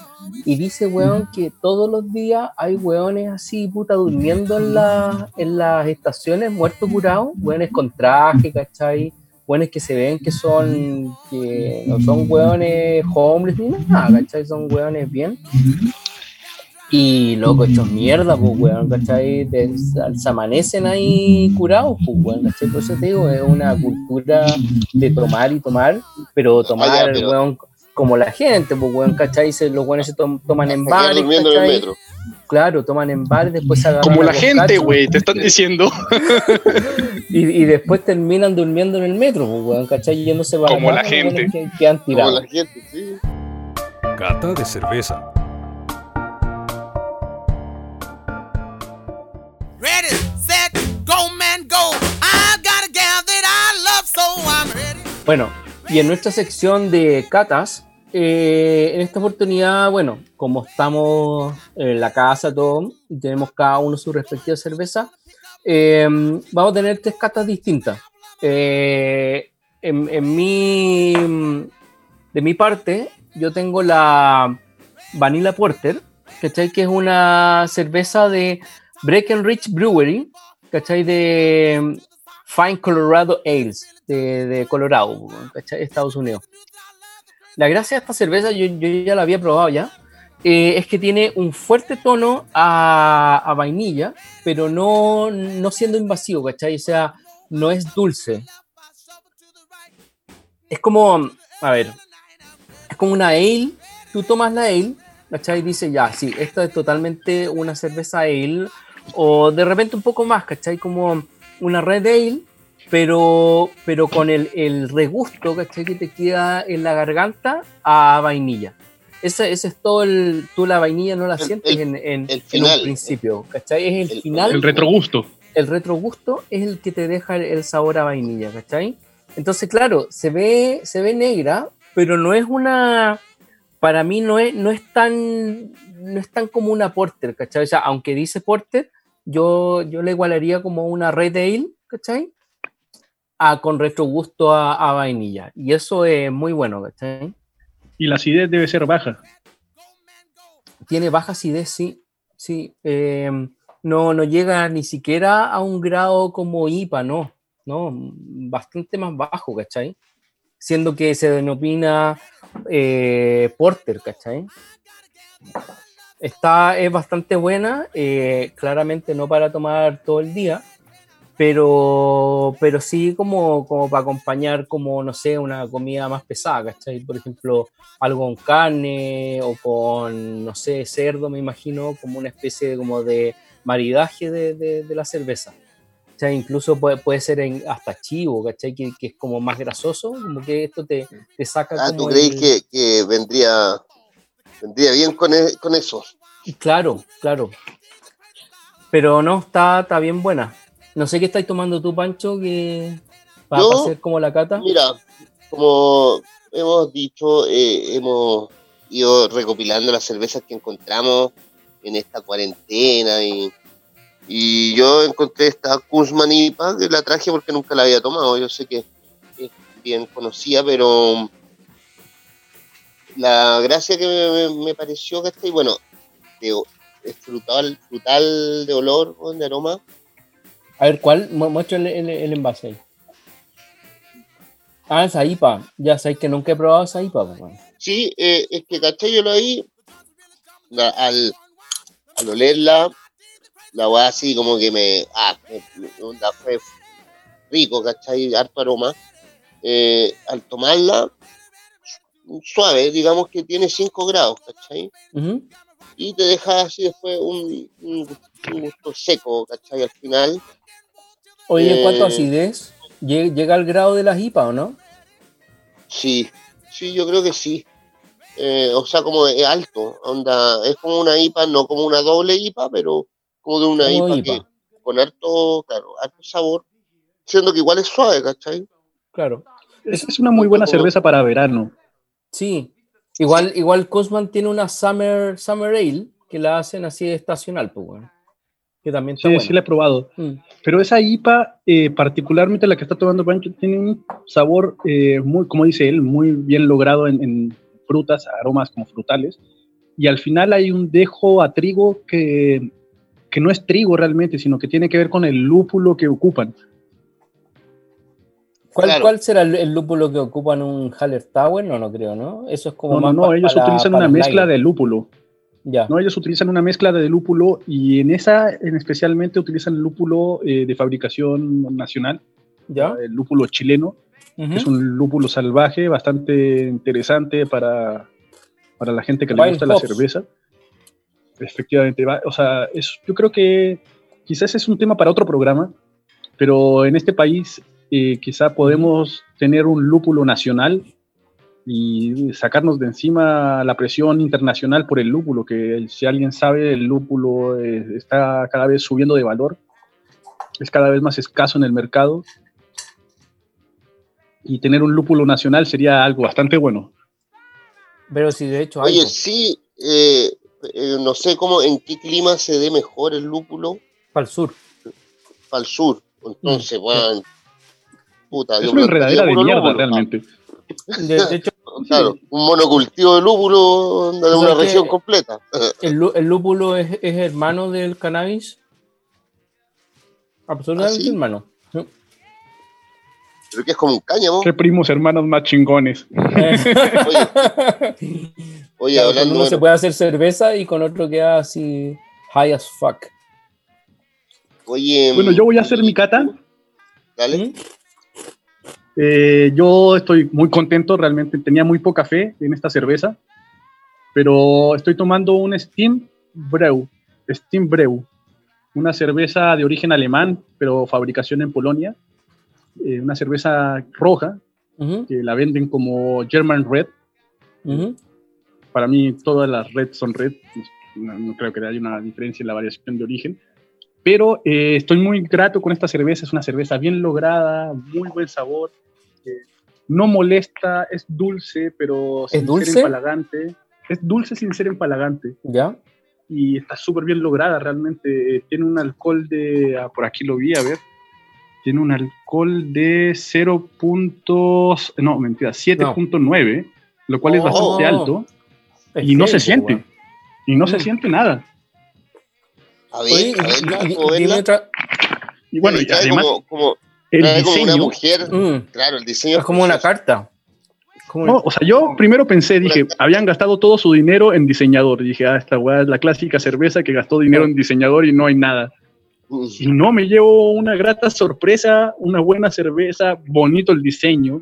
y dice, weón, que todos los días hay weones así, puta, durmiendo en, la, en las estaciones, muertos curados, weones con traje, ¿cachai? Weones que se ven que son, que no son weones homeless ni nada, ¿cachai? Son weones bien. Y loco, hechos mierda, pues, weón, ¿cachai? Se amanecen ahí curados, pues, weón, ¿cachai? Por eso te digo, es una cultura de tomar y tomar, pero tomar,
Ah, ya, pero-
weón, como la gente, pues, weón, ¿cachai? Se- los weones se tom- toman en bares,
durmiendo en el metro.
Claro, toman en bares, después se agarran
Como la gente, güey, te están diciendo.
Y, y después terminan durmiendo en el metro, pues, weón, ¿cachai? Yéndose para
Como la gente.
Que, que han
Como
tirado.
la gente, sí.
Cata de cerveza.
Ready, set, go, man, go. I've got a gal that I love, so I'm ready.
Bueno, y en nuestra sección de catas, eh, en esta oportunidad, bueno, como estamos en la casa, todo, y tenemos cada uno su respectiva cerveza, eh, vamos a tener tres catas distintas. Eh, en, mi, de mi parte, yo tengo la Vanilla Porter, ¿cachai? Que es una cerveza de Breckenridge Brewery, ¿cachai? De Fine Colorado Ales, de, Colorado. Estados Unidos. La gracia de esta cerveza, yo, ya la había probado ya, eh, es que tiene un fuerte tono a, a vainilla, pero no, no siendo invasivo, ¿cachai? O sea, no es dulce. Es como, a ver, es como una ale, tú tomas la ale, ¿cachai? Y dices, ya, sí, esta es totalmente una cerveza ale, o de repente un poco más, ¿cachai? Como una red ale, pero, pero con el, el regusto, ¿cachai? Que te queda en la garganta a vainilla. Ese, ese es todo el. Tú la vainilla no la
El-
sientes
el-
en, en-
el
en
final.
un principio, ¿cachai? Es el,
El-
final.
El retrogusto.
el retrogusto es el que te deja el, el sabor a vainilla, ¿cachai? Entonces, claro, se ve, se ve negra, pero no es una. Para mí no es, no es tan. No es tan como una porter, ¿cachai? O sea, aunque dice porter, yo, yo le igualaría como una red ale, ¿cachai? A, con retrogusto a, a vainilla. Y eso es muy bueno, ¿cachai?
Y la acidez debe ser baja.
tiene baja acidez, sí. sí eh, no, no llega ni siquiera a un grado como IPA, no. No, bastante más bajo, ¿cachai? Siendo que se denomina eh, Porter, ¿cachai? Está, es bastante buena, eh, claramente no para tomar todo el día, pero, pero sí como, como para acompañar como, no sé, una comida más pesada, ¿cachai? Por ejemplo, algo con carne o con, no sé, cerdo, me imagino, como una especie de, como de maridaje de, de- de la cerveza. O sea, incluso puede, puede ser en, hasta chivo, ¿cachai? Que, que es como más grasoso, como que esto te, te saca
Ah,
como
¿tú crees
el-
que, que vendría, vendría bien con, e- con eso?
Claro, claro. Pero no, está, está bien buena. No sé qué estáis tomando tú, Pancho, que para
Yo-
hacer como la cata.
Mira, como hemos dicho, eh, hemos ido recopilando las cervezas que encontramos en esta cuarentena y, y yo encontré esta Kuzman IPA que la traje porque nunca la había tomado. Yo sé que es bien conocida, pero la gracia que me, me- pareció que está, y bueno, de, es frutal, frutal de olor, o de aroma.
A ver, ¿cuál? Mu- Muestra el, el- el envase ahí. Ah, esa IPA. Ya sabéis que nunca he probado esa IPA. pues.
Sí, eh, es que caché yo lo ahí, la- al, al olerla, la weá así como que me, ah, me- me- onda fue rico, ¿cachai? Harto aroma. Eh, al tomarla, suave, digamos que tiene 5 grados, ¿cachai? Y te deja así después un, un, un gusto seco, ¿cachai? Al final.
Oye, en cuanto a
Eh,
acidez, ¿lle- ¿llega al grado de las IPA o no?
Sí, sí, yo creo que sí. Eh, o sea, como es alto, onda, es como una IPA, no como una doble IPA, pero como de una
Como
IPA,
IPA.
que con harto, claro, harto sabor, siendo que igual es suave, ¿cachai?
Claro.
Es, es una muy buena cerveza para verano.
Sí. Igual, igual Cosman tiene una Summer, Summer Ale que la hacen así estacional, pues, bueno. Que también está
Sí,
buena.
sí la he probado.
Mm.
Pero esa IPA, eh, particularmente la que está tomando Pancho, tiene un sabor eh, muy, como dice él, muy bien logrado en, en frutas, aromas como frutales. Y al final hay un dejo a trigo que, que no es trigo realmente, sino que tiene que ver con el lúpulo que ocupan.
¿Cuál,
Claro.
¿Cuál será el, el lúpulo que ocupan un Haller Tower? No, no creo, ¿no? Eso es como
No, no,
más
no,
pa-
ellos
para-
utilizan
para
una mezcla de lúpulo.
Ya.
¿no? Ellos utilizan una mezcla de lúpulo y en esa en especialmente utilizan lúpulo eh, de fabricación nacional,
¿Ya?
el lúpulo chileno.
Ujú.
Es un lúpulo salvaje, bastante interesante para, para la gente que le
Wild
gusta la cerveza. Efectivamente, va- o sea, es, yo creo que quizás es un tema para otro programa, pero en este país eh, quizá podemos tener un lúpulo nacional y sacarnos de encima la presión internacional por el lúpulo, que si alguien sabe, el lúpulo eh, está cada vez subiendo de valor, es cada vez más escaso en el mercado y tener un lúpulo nacional sería algo bastante bueno.
Pero si de hecho hay.
Oye,
po.
sí, eh, eh, no sé cómo, en qué clima se dé mejor el lúpulo
para el sur.
para el sur. Entonces, bueno, puta,
Es
yo
una enredadera de mierda
lúpulo.
realmente.
De, de hecho,
claro, un monocultivo de lúpulo de
¿Sabes
una región completa.
¿El, lú- el lúpulo es, es hermano del cannabis? Absolutamente
¿Ah, sí?
hermano. Sí.
Pero que es como un cáñamo.
Qué primos hermanos más chingones.
Oye,
Claro, con uno
de-
se puede hacer cerveza y con otro queda así high as fuck.
Oye,
Bueno, yo voy a hacer mi cata.
Dale.
¿Mm?
Eh, yo estoy muy contento, realmente tenía muy poca fe en esta cerveza, pero estoy tomando un Steam Brew, Steam Brew, una cerveza de origen alemán, pero fabricación en Polonia, eh, una cerveza roja
Ujú,
que la venden como German Red.
ujú.
Para mí todas las Red son Red, no, no creo que haya una diferencia en la variación de origen, pero eh, estoy muy grato con esta cerveza, es una cerveza bien lograda, muy buen sabor, no molesta, es dulce, pero sin
dulce?
ser empalagante. Es dulce sin ser empalagante
¿Ya?
y está súper bien lograda realmente. Eh, Tiene un alcohol de, ah, por aquí lo vi, a ver, tiene un alcohol de 0. puntos- no, mentira, 7.9, lo cual es
Oh.
bastante alto
Es
y no se siente. Y no se
Mm.
siente nada.
A ver,
Oye,
a verla,
y-
bueno, y
Trae
además
como, como,
el
trae como una
diseño.
mujer.
Mm,
Claro, el diseño.
es como una carta. Como
No, o sea, yo primero pensé, dije, habían gastado todo su dinero en diseñador. Y dije, ah, esta weá es la clásica cerveza que gastó dinero en diseñador y no hay nada. Y no, me llevo una grata sorpresa, una buena cerveza, bonito el diseño.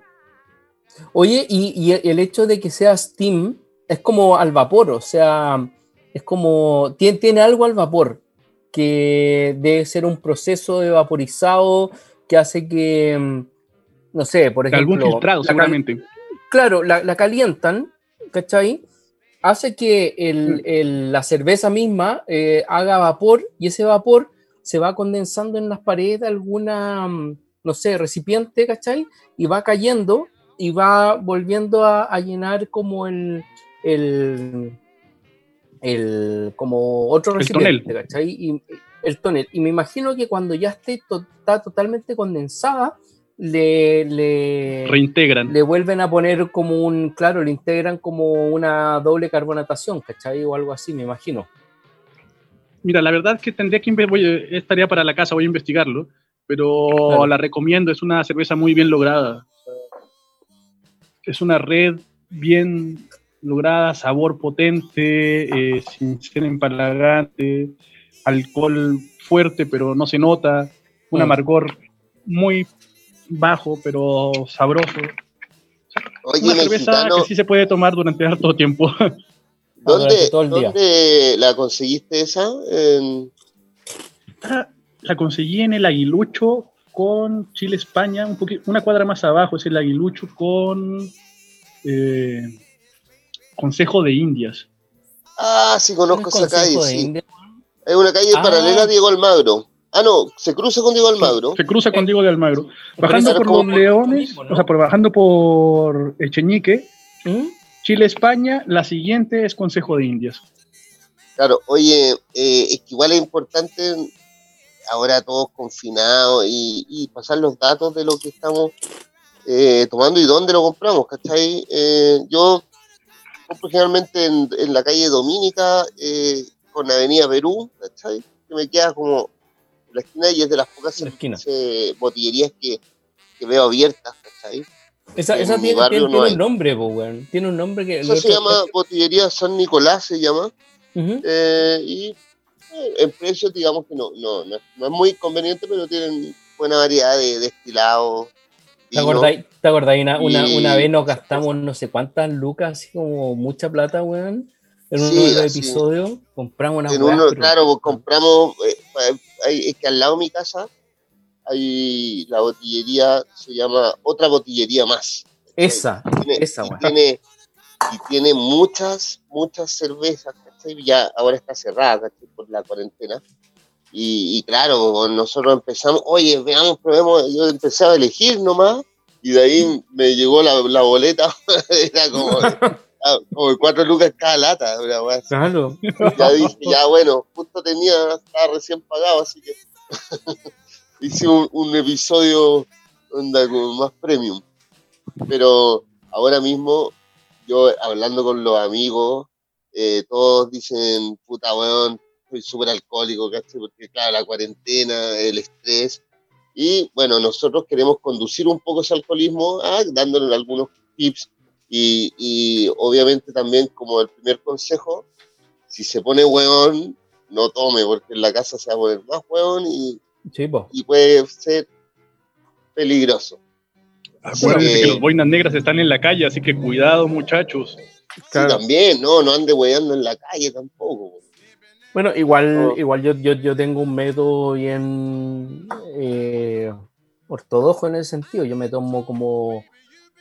Oye, y, y el hecho de que sea Steam es como al vapor, o sea, es como, tiene, tiene algo al vapor, que debe ser un proceso de vaporizado que hace que, mm, no sé, por ejemplo...
algún filtrado, seguramente.
Claro, la, la calientan, ¿cachai? Hace que el- el- la cerveza misma eh, haga vapor y ese vapor se va condensando en las paredes de alguna, mm, no sé, recipiente, ¿cachai? Y va cayendo y va volviendo a, a llenar como el, el, el- como otro
El
recipiente,
tonel.
¿cachai? Y, el tonel. Y me imagino que cuando ya esté to- está totalmente condensada, le, le,
Reintegran.
le vuelven a poner como un, claro, le integran como una doble carbonatación, ¿cachai? O algo así, me imagino.
Mira, la verdad es que tendría que voy, es tarea para la casa, voy a investigarlo, pero
Claro.
la recomiendo, es una cerveza muy bien lograda. Es una red bien lograda, sabor potente, eh, sin ser empalagante, alcohol fuerte, pero no se nota, un
Mm.
amargor muy bajo, pero sabroso.
Oye,
Una cerveza
mexicano,
que sí se puede tomar durante harto tiempo.
¿dónde,
durante todo el día.
¿dónde la conseguiste esa? En-
la conseguí en el Aguilucho con Chile España, un una cuadra más abajo es el Aguilucho con eh, Consejo de Indias.
Ah, sí, conozco
¿Un
esa calle. Sí. Es una calle
Ah.
paralela a Diego Almagro. Ah, no, se cruza con Diego Almagro.
Se cruza con
Eh,
Diego de Almagro. Bajando por Los Leones,
mismo, ¿no?
o sea, por bajando por Echeñique,
¿Mm?
Chile España, la siguiente es Consejo de Indias.
Claro, oye, eh, es que igual es importante ahora todos confinados y, y pasar los datos de lo que estamos eh, tomando y dónde lo compramos, ¿cachai? Eh, yo compro generalmente en, en la calle Dominica eh, con Avenida Perú, ¿cachai? Que me queda como en la esquina y es de las pocas eh, botillerías que, que veo abiertas, ¿cachai?
Esa, esa tiene, tiene-
no
tiene un nombre, po, weón. Tiene un nombre que...
Eso
el
se
otro-
llama Botillería San Nicolás, se llama.
Ujú.
Eh, y eh, en precios, digamos que no, no, no, es- no es muy conveniente, pero tienen buena variedad de destilados.
¿Te
vino.
acordáis? ¿Te acordáis? Una, una,
Y-
una vez nos gastamos no sé cuántas lucas, así como mucha plata, weón. En uno
Sí, así.
episodios compramos una
En uno, claro, pues, compramos, eh, hay- es que al lado de mi casa hay la botillería, se llama Otra Botillería Más.
Esa,
Tiene,
esa
y
weá.
tiene, y tiene muchas, muchas cervezas, ¿cachai? Ya ahora está cerrada, ¿cachai? Por la cuarentena. Y, y claro, nosotros empezamos, oye, veamos, probemos, yo empecé a elegir nomás, y de ahí me llegó la, la boleta, era como, como de cuatro lucas cada lata, una weá.
Claro.
ya dije, ya bueno, justo tenía, estaba recién pagado, así que hice un, un episodio onda como más premium. Pero ahora mismo yo hablando con los amigos, eh, todos dicen, puta weón, soy súper alcohólico, ¿cachai? Porque claro, la cuarentena, el estrés. Y bueno, nosotros queremos conducir un poco ese alcoholismo, ah, dándole algunos tips y, y obviamente también como el primer consejo, si se pone weón, no tome, porque en la casa se va a poner más weón y, puede ser peligroso.
Acuérdense que los boinas negras están en la calle, así que cuidado, muchachos.
Sí, también, no, no ande weando en la calle tampoco.
Bueno, igual, igual yo, yo, yo tengo un método bien eh, ortodoxo en ese sentido. Yo me tomo como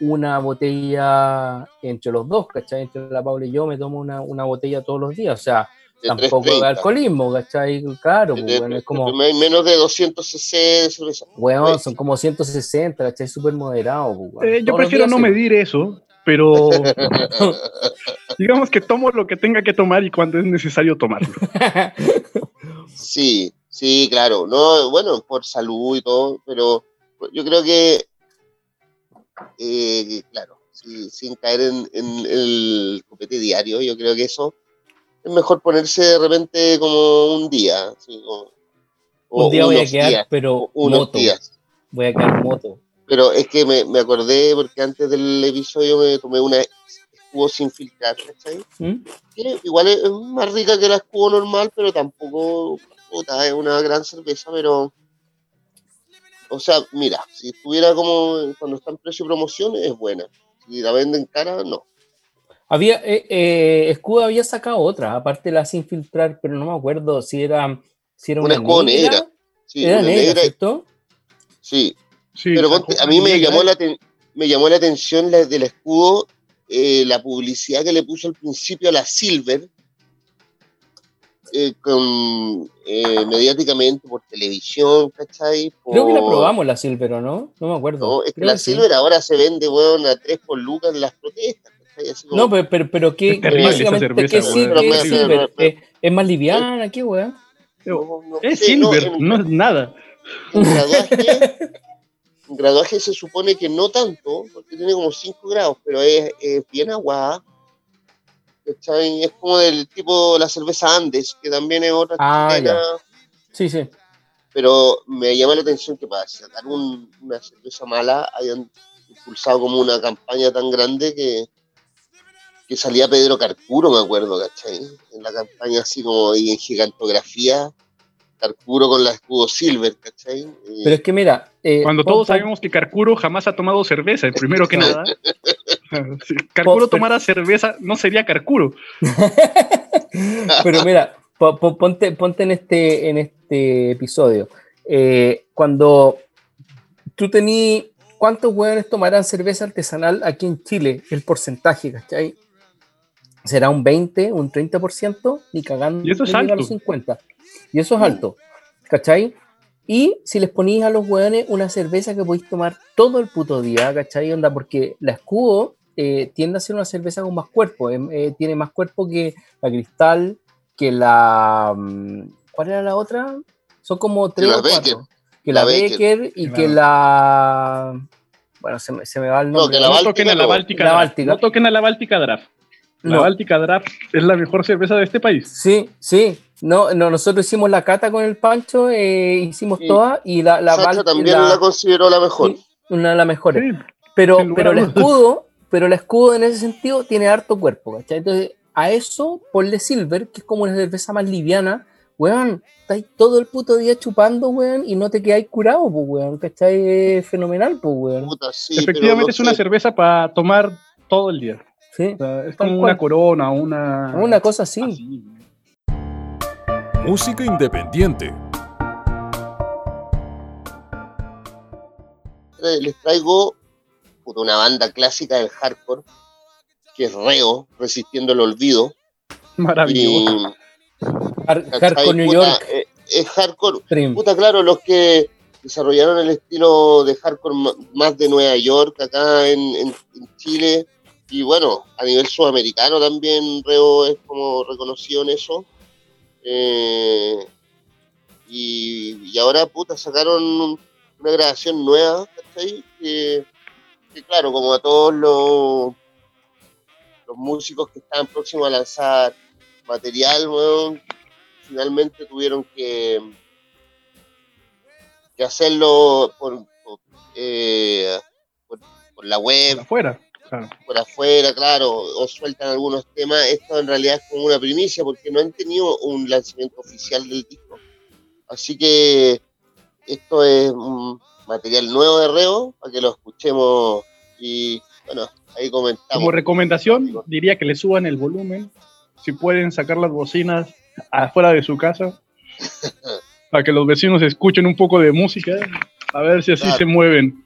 una botella entre los dos, ¿cachai? Entre la Paula y yo me tomo una, una botella todos los días. O sea,
De
tampoco de
3.30.
alcoholismo, ¿cachai? Claro,
De-
pues,
de-
bueno, es como,
de- menos de 200 cc de cerveza.
weón, son como 160, ¿cachai? Súper moderado, pues.
Eh, yo prefiero no medir eso, pero digamos que tomo lo que tenga que tomar y cuando es necesario tomarlo.
Sí, sí, claro. No, bueno, por salud y todo, pero yo creo que, eh, claro, sí, sin caer en, en el copete diario, yo creo que eso es mejor ponerse de repente como un día. como- o
Un día voy a quedar,
días,
pero
unos
moto.
días.
Voy a quedar moto.
Pero es que me, me acordé porque antes del episodio me tomé una escudo sin filtrar, ¿cachai?
¿Mm?
que igual es es más rica que la escudo normal, pero tampoco puta, es una gran cerveza, pero o sea, mira, si estuviera como cuando está en precio y promoción es buena. Si la venden cara, no.
Había, eh, eh, Escudo había sacado otra, aparte la sin filtrar, pero no me acuerdo si era, si era
Una
una,
Escudo
negra.
negra. Sí,
Era
una
negra,
negra,
¿cierto?
sí.
Sí,
Pero ponte, a mí me
negra.
llamó la aten- me llamó la atención la, del escudo, eh, la publicidad que le puso al principio a la Silver, eh, con, eh, mediáticamente por televisión, ¿cachai?
Creo que la
Por-
probamos la Silver, ¿o no? No me acuerdo.
No, es que la
que sí.
Silver ahora se vende, weón, a 3 por lucas en las protestas. como-
No, pero, pero, pero ¿qué,
Es terrible esa
básicamente,
cerveza,
¿qué, sí,
weón,
qué
es
es
terrible.
Silver?
Pero-
¿Es, es más liviana? ¿Qué weón?
no, no
Es silver,
en-
no es nada.
en graduaje, en graduaje se supone que no tanto, porque tiene como 5 grados, pero es, es bien aguada. ¿Cachai? Es como del tipo la cerveza Andes, que también es otra
Ah,
chilena,
Sí, sí.
pero me llama la atención que para sacar un- una cerveza mala hayan impulsado como una campaña tan grande que, que salía Pedro Carcuro, me acuerdo, ¿cachai? En la campaña así como y en gigantografía, Carcuro con la escudo Silver, ¿cachai?
Pero es que mira. Eh,
Cuando todos sabemos que Carcuro jamás ha tomado cerveza, primero que nada. Si Carcuro tomara cerveza, no sería Carcuro.
Pero mira, po- po- ponte, ponte en, este, en este episodio. Eh, cuando tú tení, ¿cuántos hueones tomarán cerveza artesanal aquí en Chile? El porcentaje, ¿cachai? ¿Será un 20, un 30%? Ni cagando.
Y eso es alto.
los 50. Y eso es alto, ¿cachai? Y si les ponís a los hueones una cerveza que podéis tomar todo el puto día, ¿cachai? Onda, porque la escudo eh, tiende a ser una cerveza con más cuerpo, em, eh, tiene más cuerpo que la cristal, que la. mm, ¿Cuál era la otra? Son como tres
la
o cuatro.
Becker.
Que
La
la.
Becker,
y
Claro.
que la. Bueno, se me, se me va el
No,
nombre.
que la
No
Báltica
toquen a la
no.
Báltica
La
Draft.
Báltica.
No toquen a la Báltica Draft. La
No.
Báltica Draft es la mejor cerveza de este país.
Sí, sí. No, no, nosotros hicimos la cata con el Pancho, eh, hicimos
Sí.
toda y la, la Bal-
también
la-
la, consideró la mejor.
sí, una de las mejores.
Sí,
Pero, pero el escudo, pero el escudo en ese sentido tiene harto cuerpo, ¿cachai? Entonces, a eso ponle Silver, que es como una cerveza más liviana, weón, estáis todo el puto día chupando, weón, y no te quedáis curado, pues, weón, ¿cachai? Es fenomenal, pues, weón.
Puta, sí, pero
Efectivamente
no
es una cerveza para tomar todo el día.
Sí,
O sea, es como
cual.
una corona, una...
una cosa así.
así.
Música independiente.
Les traigo puta, una banda clásica del hardcore, que es Reo, Resistiendo el Olvido.
Maravilloso.
Hardcore New
Puta,
York,
eh, es hardcore.
Stream.
Puta, claro, los que desarrollaron el estilo de hardcore más de Nueva York, acá en, en- en Chile. Y bueno, a nivel sudamericano también Reo es como reconocido en eso. Eh, y, ahora, puta, sacaron un- una grabación nueva. Que, claro, como a todos los los músicos que estaban próximos a lanzar material, weón, finalmente tuvieron que, que hacerlo por, por, eh, por la web,
Afuera, claro.
por afuera, claro, o sueltan algunos temas. Esto en realidad es como una primicia porque no han tenido un lanzamiento oficial del disco. Así que esto es un material nuevo de Reo para que lo escuchemos y bueno, ahí comentamos.
Como recomendación, diría que le suban el volumen. Si pueden sacar las bocinas afuera de su casa, para que los vecinos escuchen un poco de música, a ver si así
Claro.
se mueven.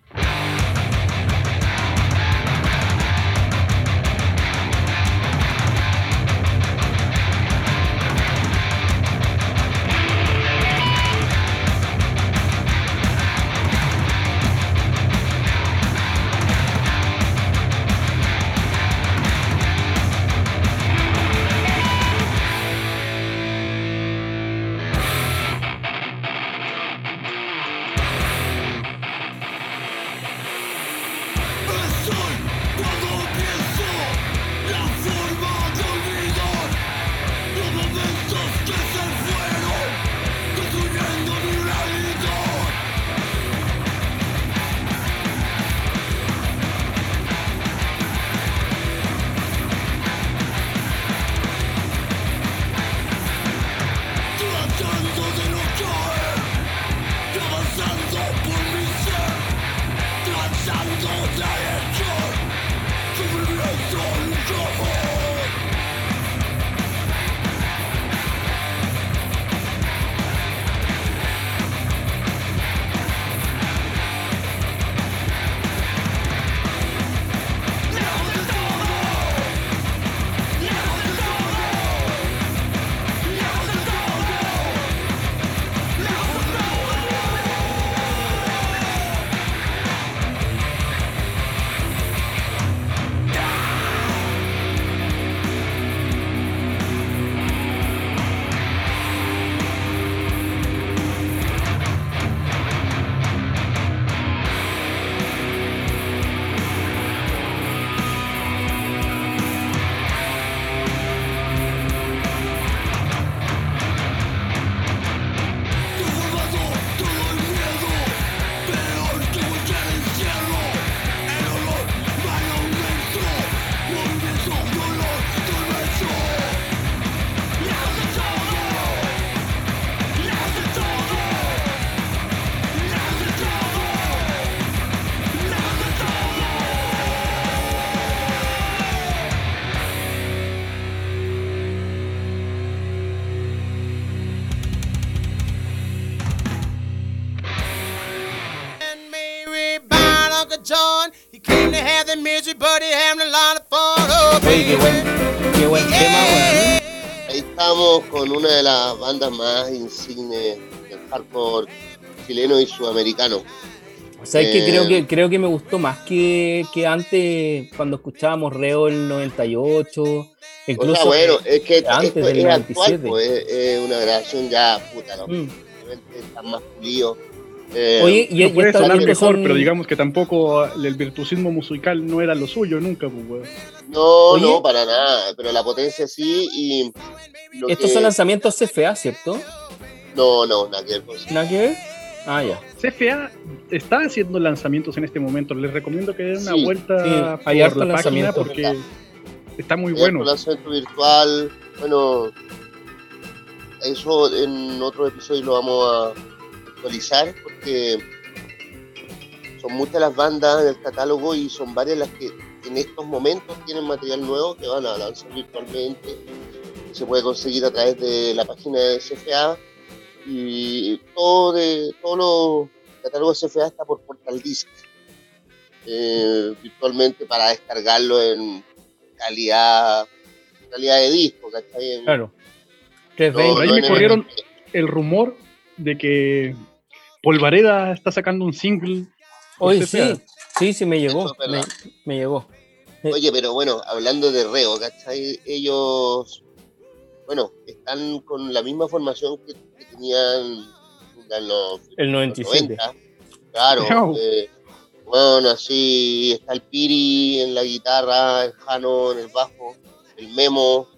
John. He came to have the misery, but he had a lot of fun. Oh,
Oye, qué
baby.
buen, qué buen tema, weón.
Ahí estamos con una de las bandas más insignes del hardcore chileno y sudamericano.
¿Sabes qué?
Eh,
Creo que, creo que me gustó más que, que antes, cuando escuchábamos Reo en el 98.
O
Incluso.
sea, bueno, es que
antes
esto
del
es actual,
97.
pues, es, es una grabación ya puta, ¿no?
Mm.
Están más pulidos. Eh,
Oye, y,
No
y
puede sonar mejor,
son-
pero digamos que tampoco el virtuosismo musical no era lo suyo nunca, pues,
no,
Oye.
no, para nada, pero la potencia sí y lo
estos
que-
son lanzamientos CFA, ¿cierto?
No, no, nada que ver con eso.
¿Nada que ver? Ah, ya.
CFA está haciendo lanzamientos en este momento. Les recomiendo que den una
Sí,
vuelta
sí, hay
por la página
lanzamiento.
porque está muy
Eh,
bueno.
con lanzamiento virtual, bueno, eso en otro episodio lo vamos a actualizar porque son muchas las bandas en el catálogo y son varias las que en estos momentos tienen material nuevo que van a lanzar virtualmente. Se puede conseguir a través de la página de CFA y todo de todos los catálogos de CFA está por Portal Disc eh, virtualmente para descargarlo en calidad calidad de disco,
Claro.
no-
320.
Por ahí
no
me corrieron- El rumor de que Polvareda está sacando un single. CFA.
sí, sí, sí, me llegó.
Es
Me, llegó.
Oye, pero bueno, hablando de Reo, ¿cachai? Ellos, bueno, están con la misma formación que, que tenían en los
El 97.
90. Claro,
Wow.
eh, Bueno, así está el Piri en la guitarra, el Jano en el bajo, el Memo,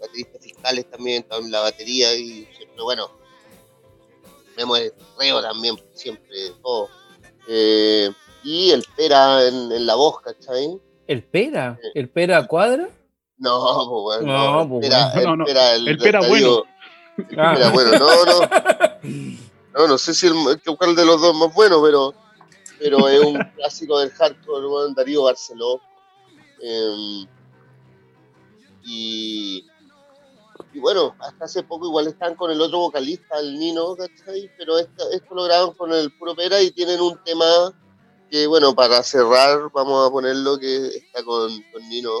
bateristas fiscales también, están en la batería y siempre, bueno, Memo es reo también, siempre, todo. Eh, y el Pera en, en la voz, ¿cachai?
¿El Pera? ¿El Pera cuadra?
No, pues bueno,
No,
no,
pues,
el Pera.
No, no,
el Pera, el,
el Pera bueno.
estadio-
Ah.
Era bueno, no, no. No, no sé si el, que- cuál de los dos más bueno, pero, pero es un clásico del hardcore, Darío Barceló. Em, y, y bueno, hasta hace poco igual están con el otro vocalista, el Nino, ¿cachai? Pero esto, lo graban con el puro Pera y tienen un tema que, bueno, para cerrar, vamos a ponerlo que está con, con Nino.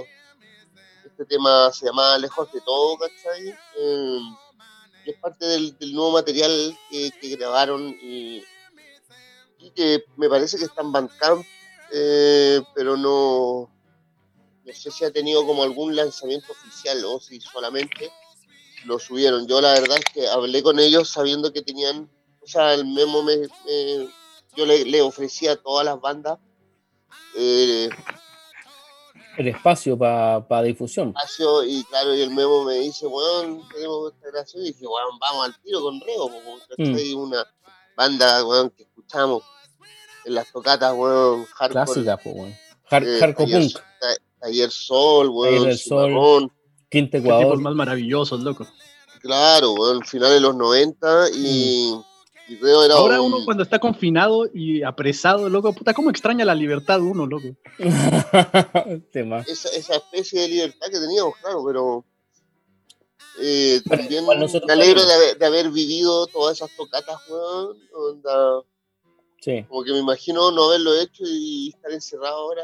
Este tema se llama Lejos de todo, ¿cachai? Em, y es parte del, nuevo material que, que grabaron y, y que me parece que está en Bandcamp, eh, pero no, no sé si ha tenido como algún lanzamiento oficial o si solamente lo subieron. Yo la verdad es que hablé con ellos sabiendo que tenían, o sea, el memo me, me- yo le, le ofrecía a todas las bandas eh,
El espacio para difusión.
espacio y claro, y el memo me dice, weón, tenemos esta grabación y dije, weón, vamos al tiro con Reo, porque ¿cachai? una banda, weón, que escuchamos en las tocatas, weón, hardcore,
Clásica, pues, weón.
Eh,
Hardcore
Taller-
Punk.
Ta- Taller Sol, weón,
Taller Sol. Quinto
Qué
Ecuador.
tipos más maravillosos, loco.
claro, weón, finales de los 90 y, y Reo era
Ahora
un-
uno cuando está confinado y apresado, loco, puta, ¿cómo extraña la libertad uno, loco?
Esa, esa especie de libertad que teníamos, claro, pero eh,
Bueno,
también me alegro de haber, de haber vivido todas esas tocatas, weón, onda,
Sí.
como que me imagino no haberlo hecho y estar encerrado ahora.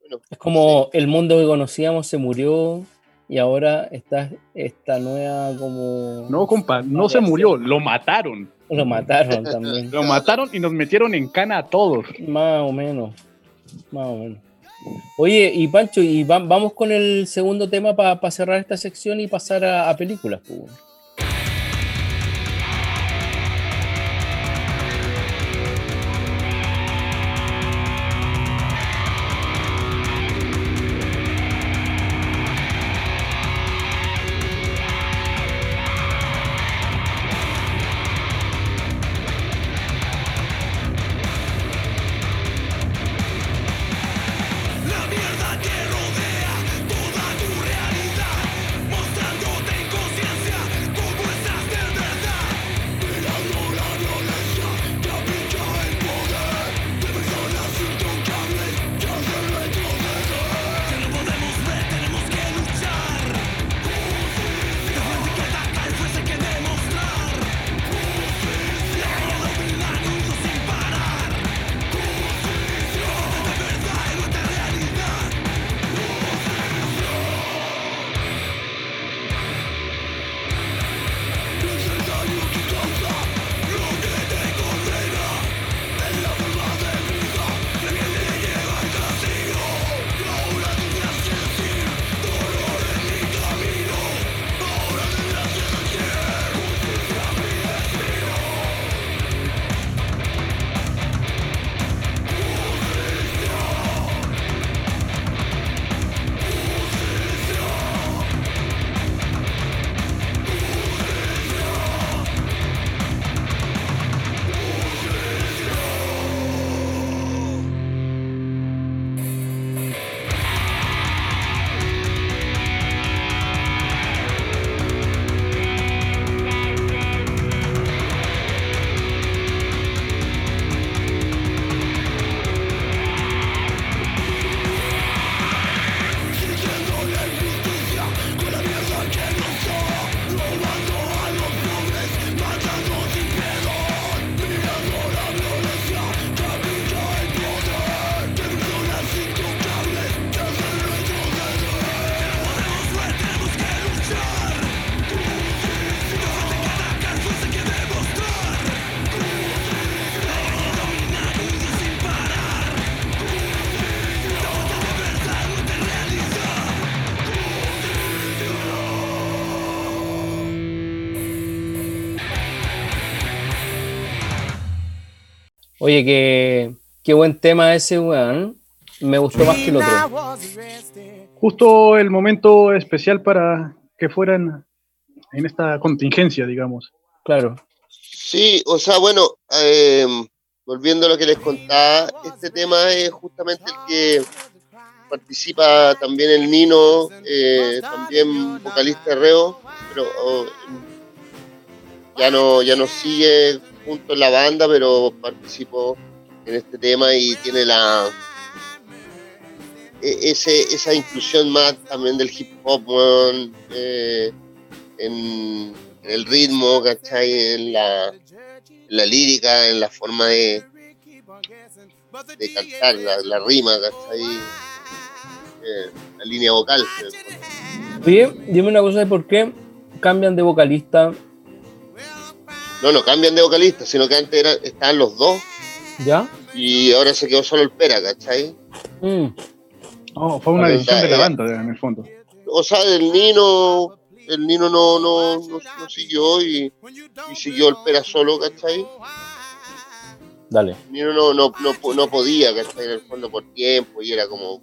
Bueno,
Es como el mundo que conocíamos se murió y ahora está esta nueva como...
No, compa, no se murió, lo mataron.
Lo mataron también.
Lo mataron y nos metieron en cana a todos.
Más o menos. Más o menos. Oye, y Pancho, y va- vamos con el segundo tema para cerrar esta sección y pasar a, a películas. pues, Oye, que
Qué buen tema ese, weón. Me gustó más que el otro.
Justo el momento especial para que fueran en esta contingencia, digamos.
Claro.
Sí, o sea, bueno, eh, volviendo a lo que les contaba, este tema es justamente el que participa también el Nino, eh, también vocalista Reo, pero oh, ya no ya no sigue junto en la banda, pero participó en este tema y tiene la e- ese, esa inclusión más también del hip hop weón, eh, en, en el ritmo, ¿cachai? En la, en la lírica, en la forma de, de cantar, la, la rima, ¿cachai? Eh, la línea vocal.
Oye, dime una cosa de por qué cambian de vocalista,
No, no cambian de vocalista, sino que antes eran- estaban los dos
¿ya?
y ahora se quedó solo el Pera, ¿cachai?
Mm,
Oh, fue una
Vale,
decisión de la
eh,
banda, en el fondo.
O sea, el Nino, el Nino no, no, no, no siguió y, y siguió el Pera solo, ¿cachai?
dale.
Nino no, no, no, no podía, ¿cachai? En el fondo por tiempo y era como.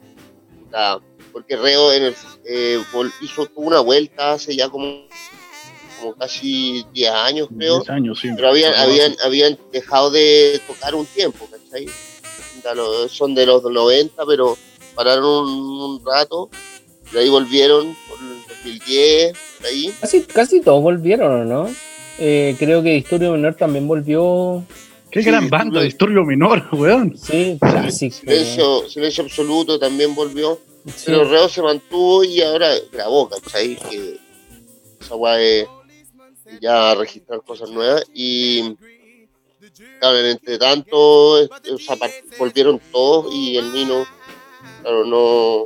puta, porque Reo en el, eh, hizo tuvo una vuelta hace ya como, como casi 10 años, creo.
10 años, sí.
Pero habían, habían, habían dejado de tocar un tiempo, ¿cachai? Son de los 90, pero pararon un, un rato y ahí volvieron por el 2010, por ahí.
Casi, casi todos volvieron, ¿o no? Eh, creo que Historia Menor también volvió.
Qué
Sí,
gran banda Disturbio Menor, weón.
Sí, clásico.
Silencio, silencio absoluto también volvió.
Sí.
Pero Reo se mantuvo y ahora grabó, ¿cachai? Que esa weá es ya registrar cosas nuevas. Y claro, en entre tanto, par- volvieron todos y el Nino, claro, no,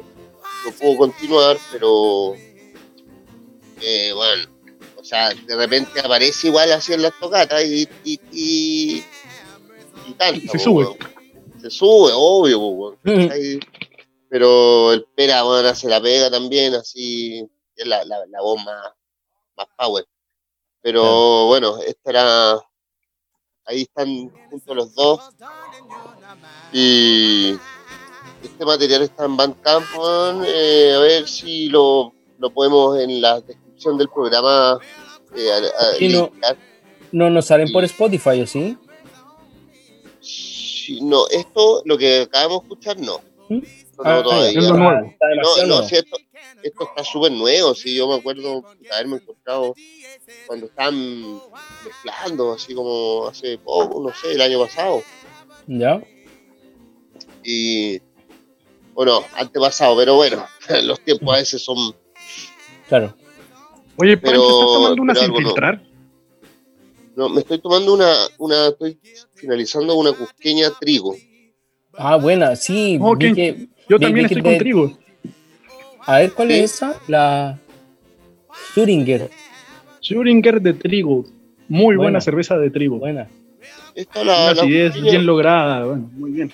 no pudo continuar, pero eh, bueno, o sea, de repente aparece igual así en las tocatas y, y, y. Y
se
po,
sube.
Se sube, obvio, pero el Pera, bueno, hace la pega también, así, es la, la, la voz más, más power. Pero
Claro.
bueno, esta era, ahí están juntos los dos. Y este material está en Bandcamp, eh, a ver si lo, lo podemos en la descripción del programa eh, a- a-
Sí, no. No nos salen por Spotify, ¿o sí?
Sí, no, esto, lo que acabamos de escuchar, no.
¿Mm?
No, no,
Ah,
todavía.
es lo nuevo.
Está demasiado
No, no, si esto, esto está súper nuevo, si yo me acuerdo de haberme encontrado cuando estaban mezclando, así como hace poco, no sé, el año pasado.
¿Ya?
Y, bueno, antepasado, pero bueno, los tiempos a veces son...
Claro.
Oye,
Pero-
¿estás tomando una sin filtrar?
No, me estoy tomando una, una, estoy finalizando una cusqueña trigo.
Ah, buena, sí. Que-
Yo también estoy con
te-
trigo.
A ver, ¿cuál
Sí.
es esa? La Thuringer.
Schuringer de trigo. Muy buena,
Buena.
cerveza de trigo.
Buena.
Esta la,
Una
la
acidez
cusqueña-
bien lograda. Bueno, muy bien.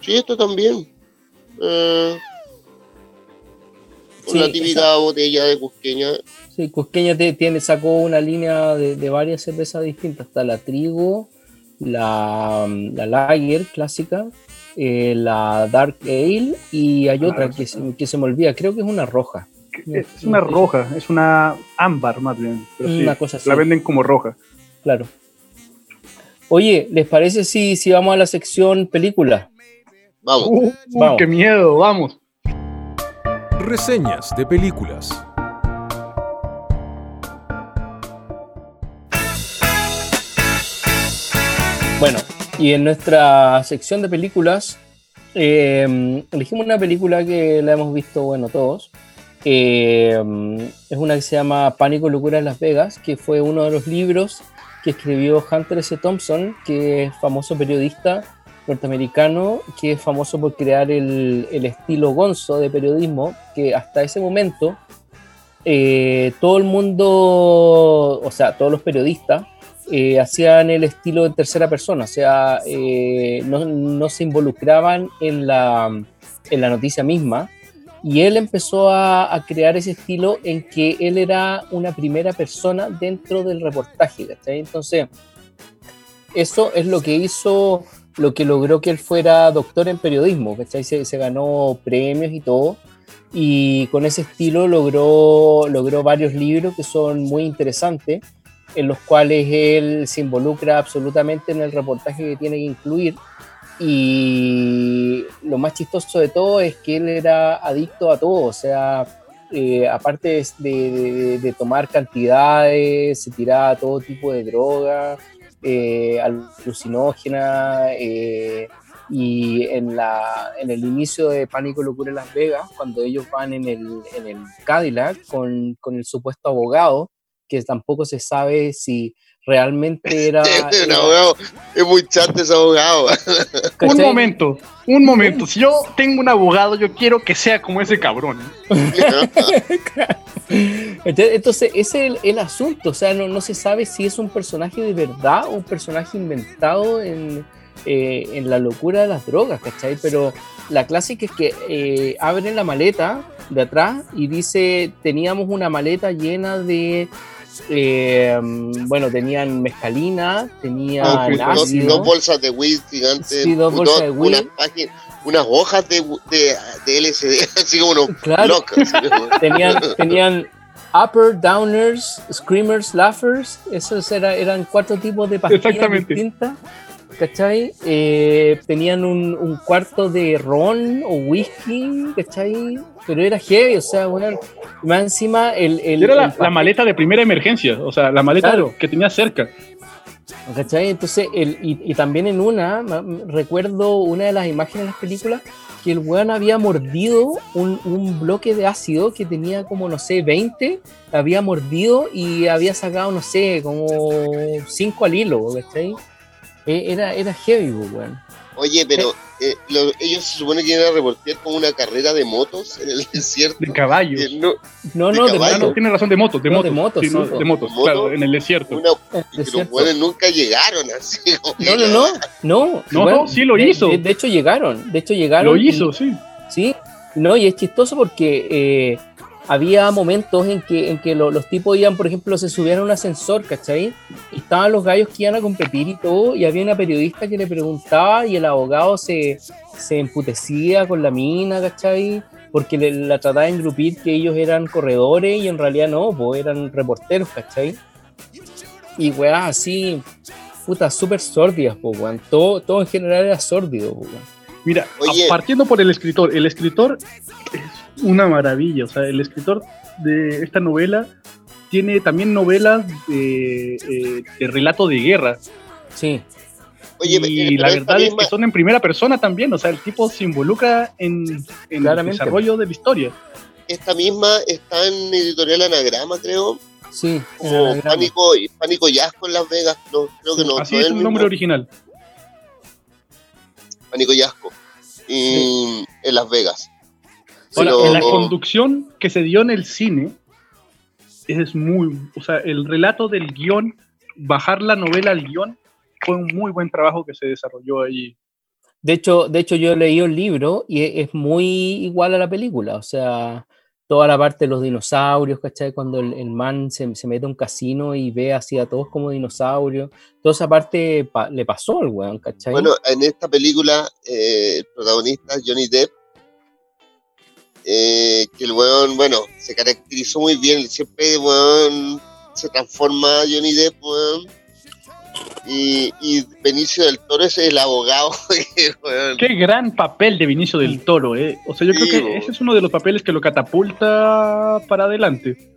Sí, esto también. Eh,
Sí,
una típica botella de cusqueña.
Sí, Cusqueña te- tiene, sacó una línea de, de varias cervezas distintas. Está la Trigo, la, la Lager clásica, eh, la Dark Ale y hay otra que, se- que se me olvida. Creo que es una roja.
Es una roja, es una ámbar más bien. Pero sí,
Una cosa así.
La venden como roja.
Claro. Oye, ¿les parece si, si vamos a la sección película?
Vamos.
Uh, uh,
Vamos.
¡Qué miedo! Vamos.
Reseñas de películas.
Bueno, y en nuestra sección de películas eh, elegimos una película que la hemos visto, bueno, todos. Eh, es una que se llama Pánico, Locura en Las Vegas, que fue uno de los libros que escribió Hunter S. Thompson, que es famoso periodista norteamericano, que es famoso por crear el, el estilo gonzo de periodismo, que hasta ese momento eh, todo el mundo, o sea, todos los periodistas, eh, hacían el estilo en tercera persona, o sea, eh, no, no se involucraban en la, en la noticia misma. Y él empezó a, a crear ese estilo en que él era una primera persona dentro del reportaje, ¿cachai? Entonces, eso es lo que hizo lo que logró que él fuera doctor en periodismo, ¿cachai? Se, se ganó premios y todo. Y con ese estilo logró, logró varios libros que son muy interesantes, en los cuales él se involucra absolutamente en el reportaje que tiene que incluir. Y lo más chistoso de todo es que él era adicto a todo, o sea, eh, aparte de, tomar cantidades, se tiraba todo tipo de droga, eh, alucinógena, eh, y en, la, en el inicio de Pánico Locura en Las Vegas, cuando ellos van en el, en el Cadillac con, con el supuesto abogado, que tampoco se sabe si realmente era...
Un abogado, es muy chato ese abogado.
Un momento, un momento. Si yo tengo un abogado, yo quiero que sea como ese cabrón.
Entonces, entonces, ese es el, el asunto, o sea, no, no se sabe si es un personaje de verdad o un personaje inventado en, eh, en la locura de las drogas, ¿cachai? Pero la clásica es que eh, abren la maleta de atrás y dice, teníamos una maleta llena de, eh, bueno, tenían mezcalina, tenían
Ah,
dos, dos bolsas de weed gigantes,
Sí, dos bolsas de weed.
unas páginas, unas hojas de, de, de LSD, así como unos
Claro.
así como-
tenían, tenían upper, downers, screamers, laughers. Esos era- eran cuatro tipos de pastillas
Exactamente.
distintas. ¿Cachai? Eh, tenían un, un cuarto de ron o whisky, ¿cachai? Pero era heavy, o sea, bueno, más encima el... el
Era la,
el
la
papel-
maleta de primera emergencia, o sea, la maleta
Claro.
que tenía cerca.
¿Cachai? Entonces, el, y, y también en una, recuerdo una de las imágenes de las películas, que el weón había mordido un, un bloque de ácido que tenía como, no sé, 20, había mordido y había sacado, no sé, como 5 al hilo, ¿cachai? Eh, Era, era heavy, pues, weón.
Oye, pero eh, lo- ellos se supone que iban a reportear como una carrera de motos en el desierto.
De caballo.
Eh, no,
No,
De
no,
caballo.
No, tiene razón, de motos, de
No,
motos.
de motos,
Sí, no,
sí, po.
de motos,
¿De moto?
claro, en el desierto.
una,
Eh,
y que los buenos nunca llegaron así.
No, no, no, no.
No,
weón,
no, sí lo hizo.
De, de hecho llegaron, de hecho llegaron.
Lo
y-
hizo, sí.
Sí, no, y es chistoso porque eh, había momentos en que, en que lo- los tipos iban, por ejemplo, se subían a un ascensor, ¿cachai? Y estaban los gallos que iban a competir y todo, y había una periodista que le preguntaba y el abogado se, se emputecía con la mina, ¿cachai? Porque le- la trataba de engrupir que ellos eran corredores y en realidad no, pues eran reporteros, ¿cachai? Y weá, así, puta, súper sórdidas, pues, weón. Todo, todo en general era sórdido, pues, weón.
Mira,
Oye.
partiendo por el escritor, el escritor es una maravilla, o sea, el escritor de esta novela tiene también novelas de, eh, de relato de guerra.
Sí.
Oye,
y la verdad es
misma-
que son en primera persona también, o sea, el tipo se involucra en, en el desarrollo de la historia.
esta misma está en editorial Anagrama, creo.
Sí, anagrama.
Pánico, Pánico Yasco en Las Vegas. No, creo que no.
Así
no
es
el
nombre original.
Pánico Yasco. Y en Las Vegas.
Ahora,
Pero-
en la conducción que se dio en el cine es muy, o sea, el relato del guion, bajar la novela al guion, fue un muy buen trabajo que se desarrolló ahí.
De hecho, de hecho, yo leí el libro y e- es muy igual a la película. O sea, toda la parte de los dinosaurios, ¿cachai? Cuando el, el man se, se mete a un casino y ve así a todos como dinosaurios. Toda esa parte pa- le pasó al weón, ¿cachai?
Bueno, en esta película, eh, el protagonista, Johnny Depp, eh, que el weón, bueno, se caracterizó muy bien, siempre, weón, se transforma Johnny Depp, weón. Y, y Benicio del Toro es el abogado, que, weón,
Qué gran papel de Vinicio del Toro, ¿eh? O sea, yo
Sí,
creo que ese es uno de los papeles que lo catapulta para adelante.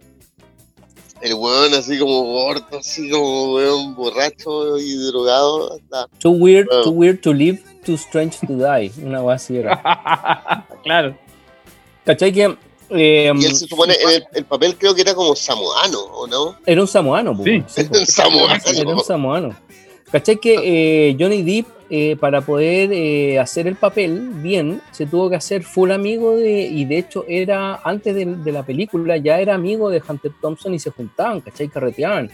el weón así como gordo, así como weón borracho y drogado, hasta
Too weird, too weird to live, too strange to die. Una así era.
claro.
¿Cachai? Que eh,
y él se supone, en el, el papel creo que era como samoano, ¿o no?
era un samoano,
Sí.
sí, po.
samoano.
Era un samoano. ¿Cachai? Que eh, Johnny Depp, eh, para poder eh, hacer el papel bien, se tuvo que hacer full amigo de. Y de hecho, era antes de, de la película, ya era amigo de Hunter Thompson y se juntaban, ¿cachai? Carreteaban.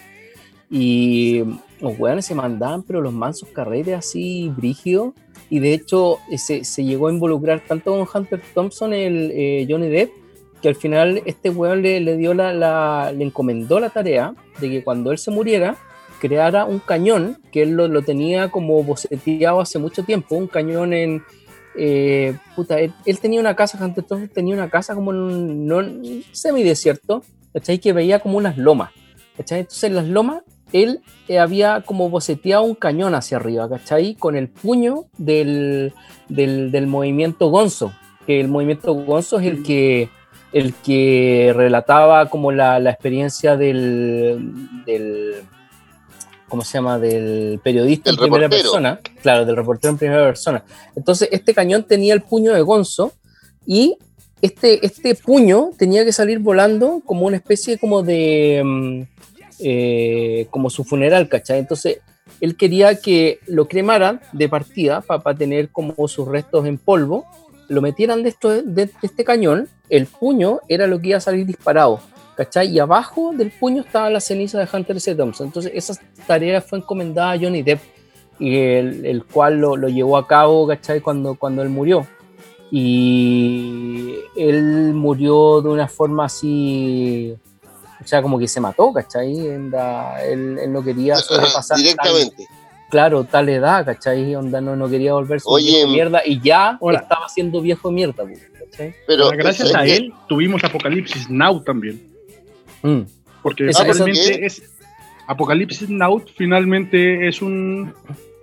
Y los weones se mandaban, pero los mansos carretes así brígidos. Y de hecho, eh, se, se llegó a involucrar tanto con Hunter Thompson, el eh, Johnny Depp, que al final este weón le, le dio la, la- le encomendó la tarea de que cuando él se muriera, creara un cañón, que él lo, lo tenía como boceteado hace mucho tiempo, un cañón en... eh, puta, él, él tenía una casa, antes entonces tenía una casa como en un, no, semidesierto, ¿cachai? Que veía como unas lomas, ¿cachai? Entonces en las lomas él eh, había como boceteado un cañón hacia arriba, ¿cachai? Con el puño del, del, del movimiento Gonzo, que el movimiento Gonzo es el que, el que relataba como la, la experiencia del, del, ¿cómo se llama? Del periodista en primera
reportero.
persona. Claro, del reportero en primera persona. Entonces, este cañón tenía el puño de Gonzo y este, este puño tenía que salir volando como una especie como de... eh, como su funeral, ¿cachai? Entonces, él quería que lo cremaran de partida para tener como sus restos en polvo, lo metieran de, esto, de, de este cañón, el puño era lo que iba a salir disparado, ¿cachai? Y abajo del puño estaba la ceniza de Hunter S. Thompson. Entonces, esa tarea fue encomendada a Johnny Depp, y el, el cual lo, lo llevó a cabo, ¿cachai? Cuando, cuando él murió. Y él murió de una forma así, o sea, como que se mató, ¿cachai? Onda, él, él no quería sobrepasar
Directamente.
claro, tal edad, ¿cachai? Onda no, no quería volverse
Oye,
viejo de mierda y ya
Hola.
estaba siendo viejo de mierda, pues, ¿cachai?
Pero
Ahora, gracias a él tuvimos Apocalipsis Now también.
Mm.
Porque finalmente es Apocalipsis Now finalmente es un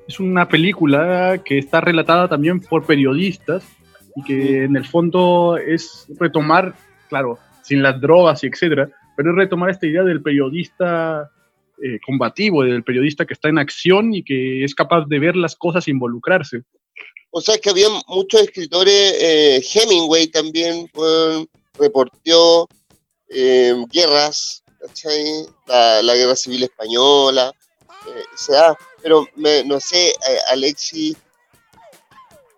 es una película que está relatada también por periodistas y que en el fondo es retomar, claro, sin las drogas y etcétera, pero es retomar esta idea del periodista eh, combativo, del periodista que está en acción y que es capaz de ver las cosas e involucrarse.
O sea, que había muchos escritores, eh, Hemingway también weón, reporteó eh, guerras, ¿cachai? La, la guerra civil española, eh, se da, pero me- no sé, eh, Alexis,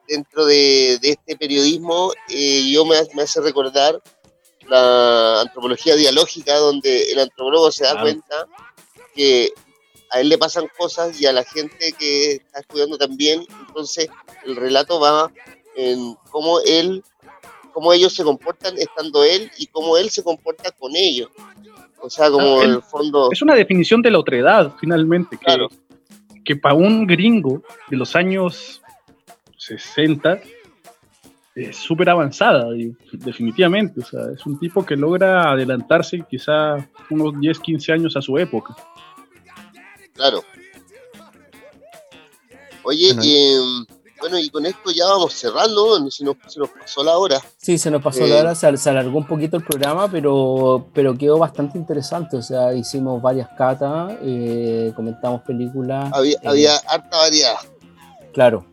dentro de, de este periodismo, eh, yo me, me hace recordar la antropología dialógica, donde el antropólogo se da
Claro.
cuenta que a él le pasan cosas y a la gente que está estudiando también, entonces el relato va en cómo él, cómo ellos se comportan estando él y cómo él se comporta con ellos. O sea, como
Ah,
en
él-
el fondo,
Es una definición de la otredad, finalmente, que,
Claro.
que para un gringo de los años 60 es súper avanzada, y definitivamente. O sea, es un tipo que logra adelantarse quizá unos 10, 15 años a su época.
claro. Oye,
Bueno.
y, bueno, y con esto ya vamos cerrando, si nos, se nos pasó la hora.
Sí, se nos pasó
Eh,
la hora, se, se alargó un poquito el programa, pero, pero quedó bastante interesante. O sea, hicimos varias catas, eh, comentamos películas.
Había,
eh,
había harta variedad.
Claro.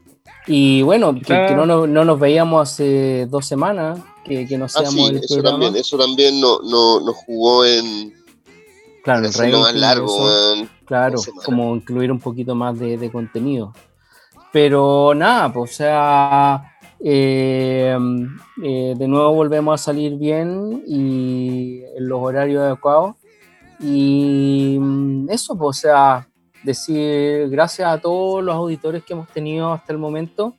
Y bueno, que, que no, nos, no nos veíamos hace dos semanas, que, que no
Ah,
seamos
sí,
el
eso
programa.
también, eso también no, no, nos jugó en
claro, el
hacerlo más largo,
eso. Claro, como incluir un poquito más de, de contenido. Pero nada, pues, o sea, eh, eh, de nuevo volvemos a salir bien y en los horarios adecuados. Y mm, eso, pues, o sea, decir gracias a todos los auditores que hemos tenido hasta el momento.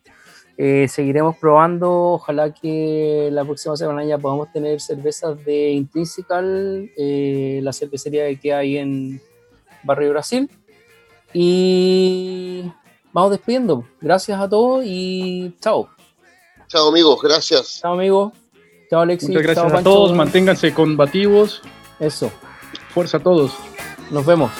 Eh, seguiremos probando, ojalá que la próxima semana ya podamos tener cervezas de Intrinsical, eh, la cervecería que hay en Barrio Brasil. Y vamos despidiendo. Gracias a todos y chao.
Chao amigos, gracias.
Chao amigos. Chao Alexis.
Muchas gracias
chao,
a
Pancho.
todos, manténganse combativos,
Eso.
fuerza a todos.
Nos vemos.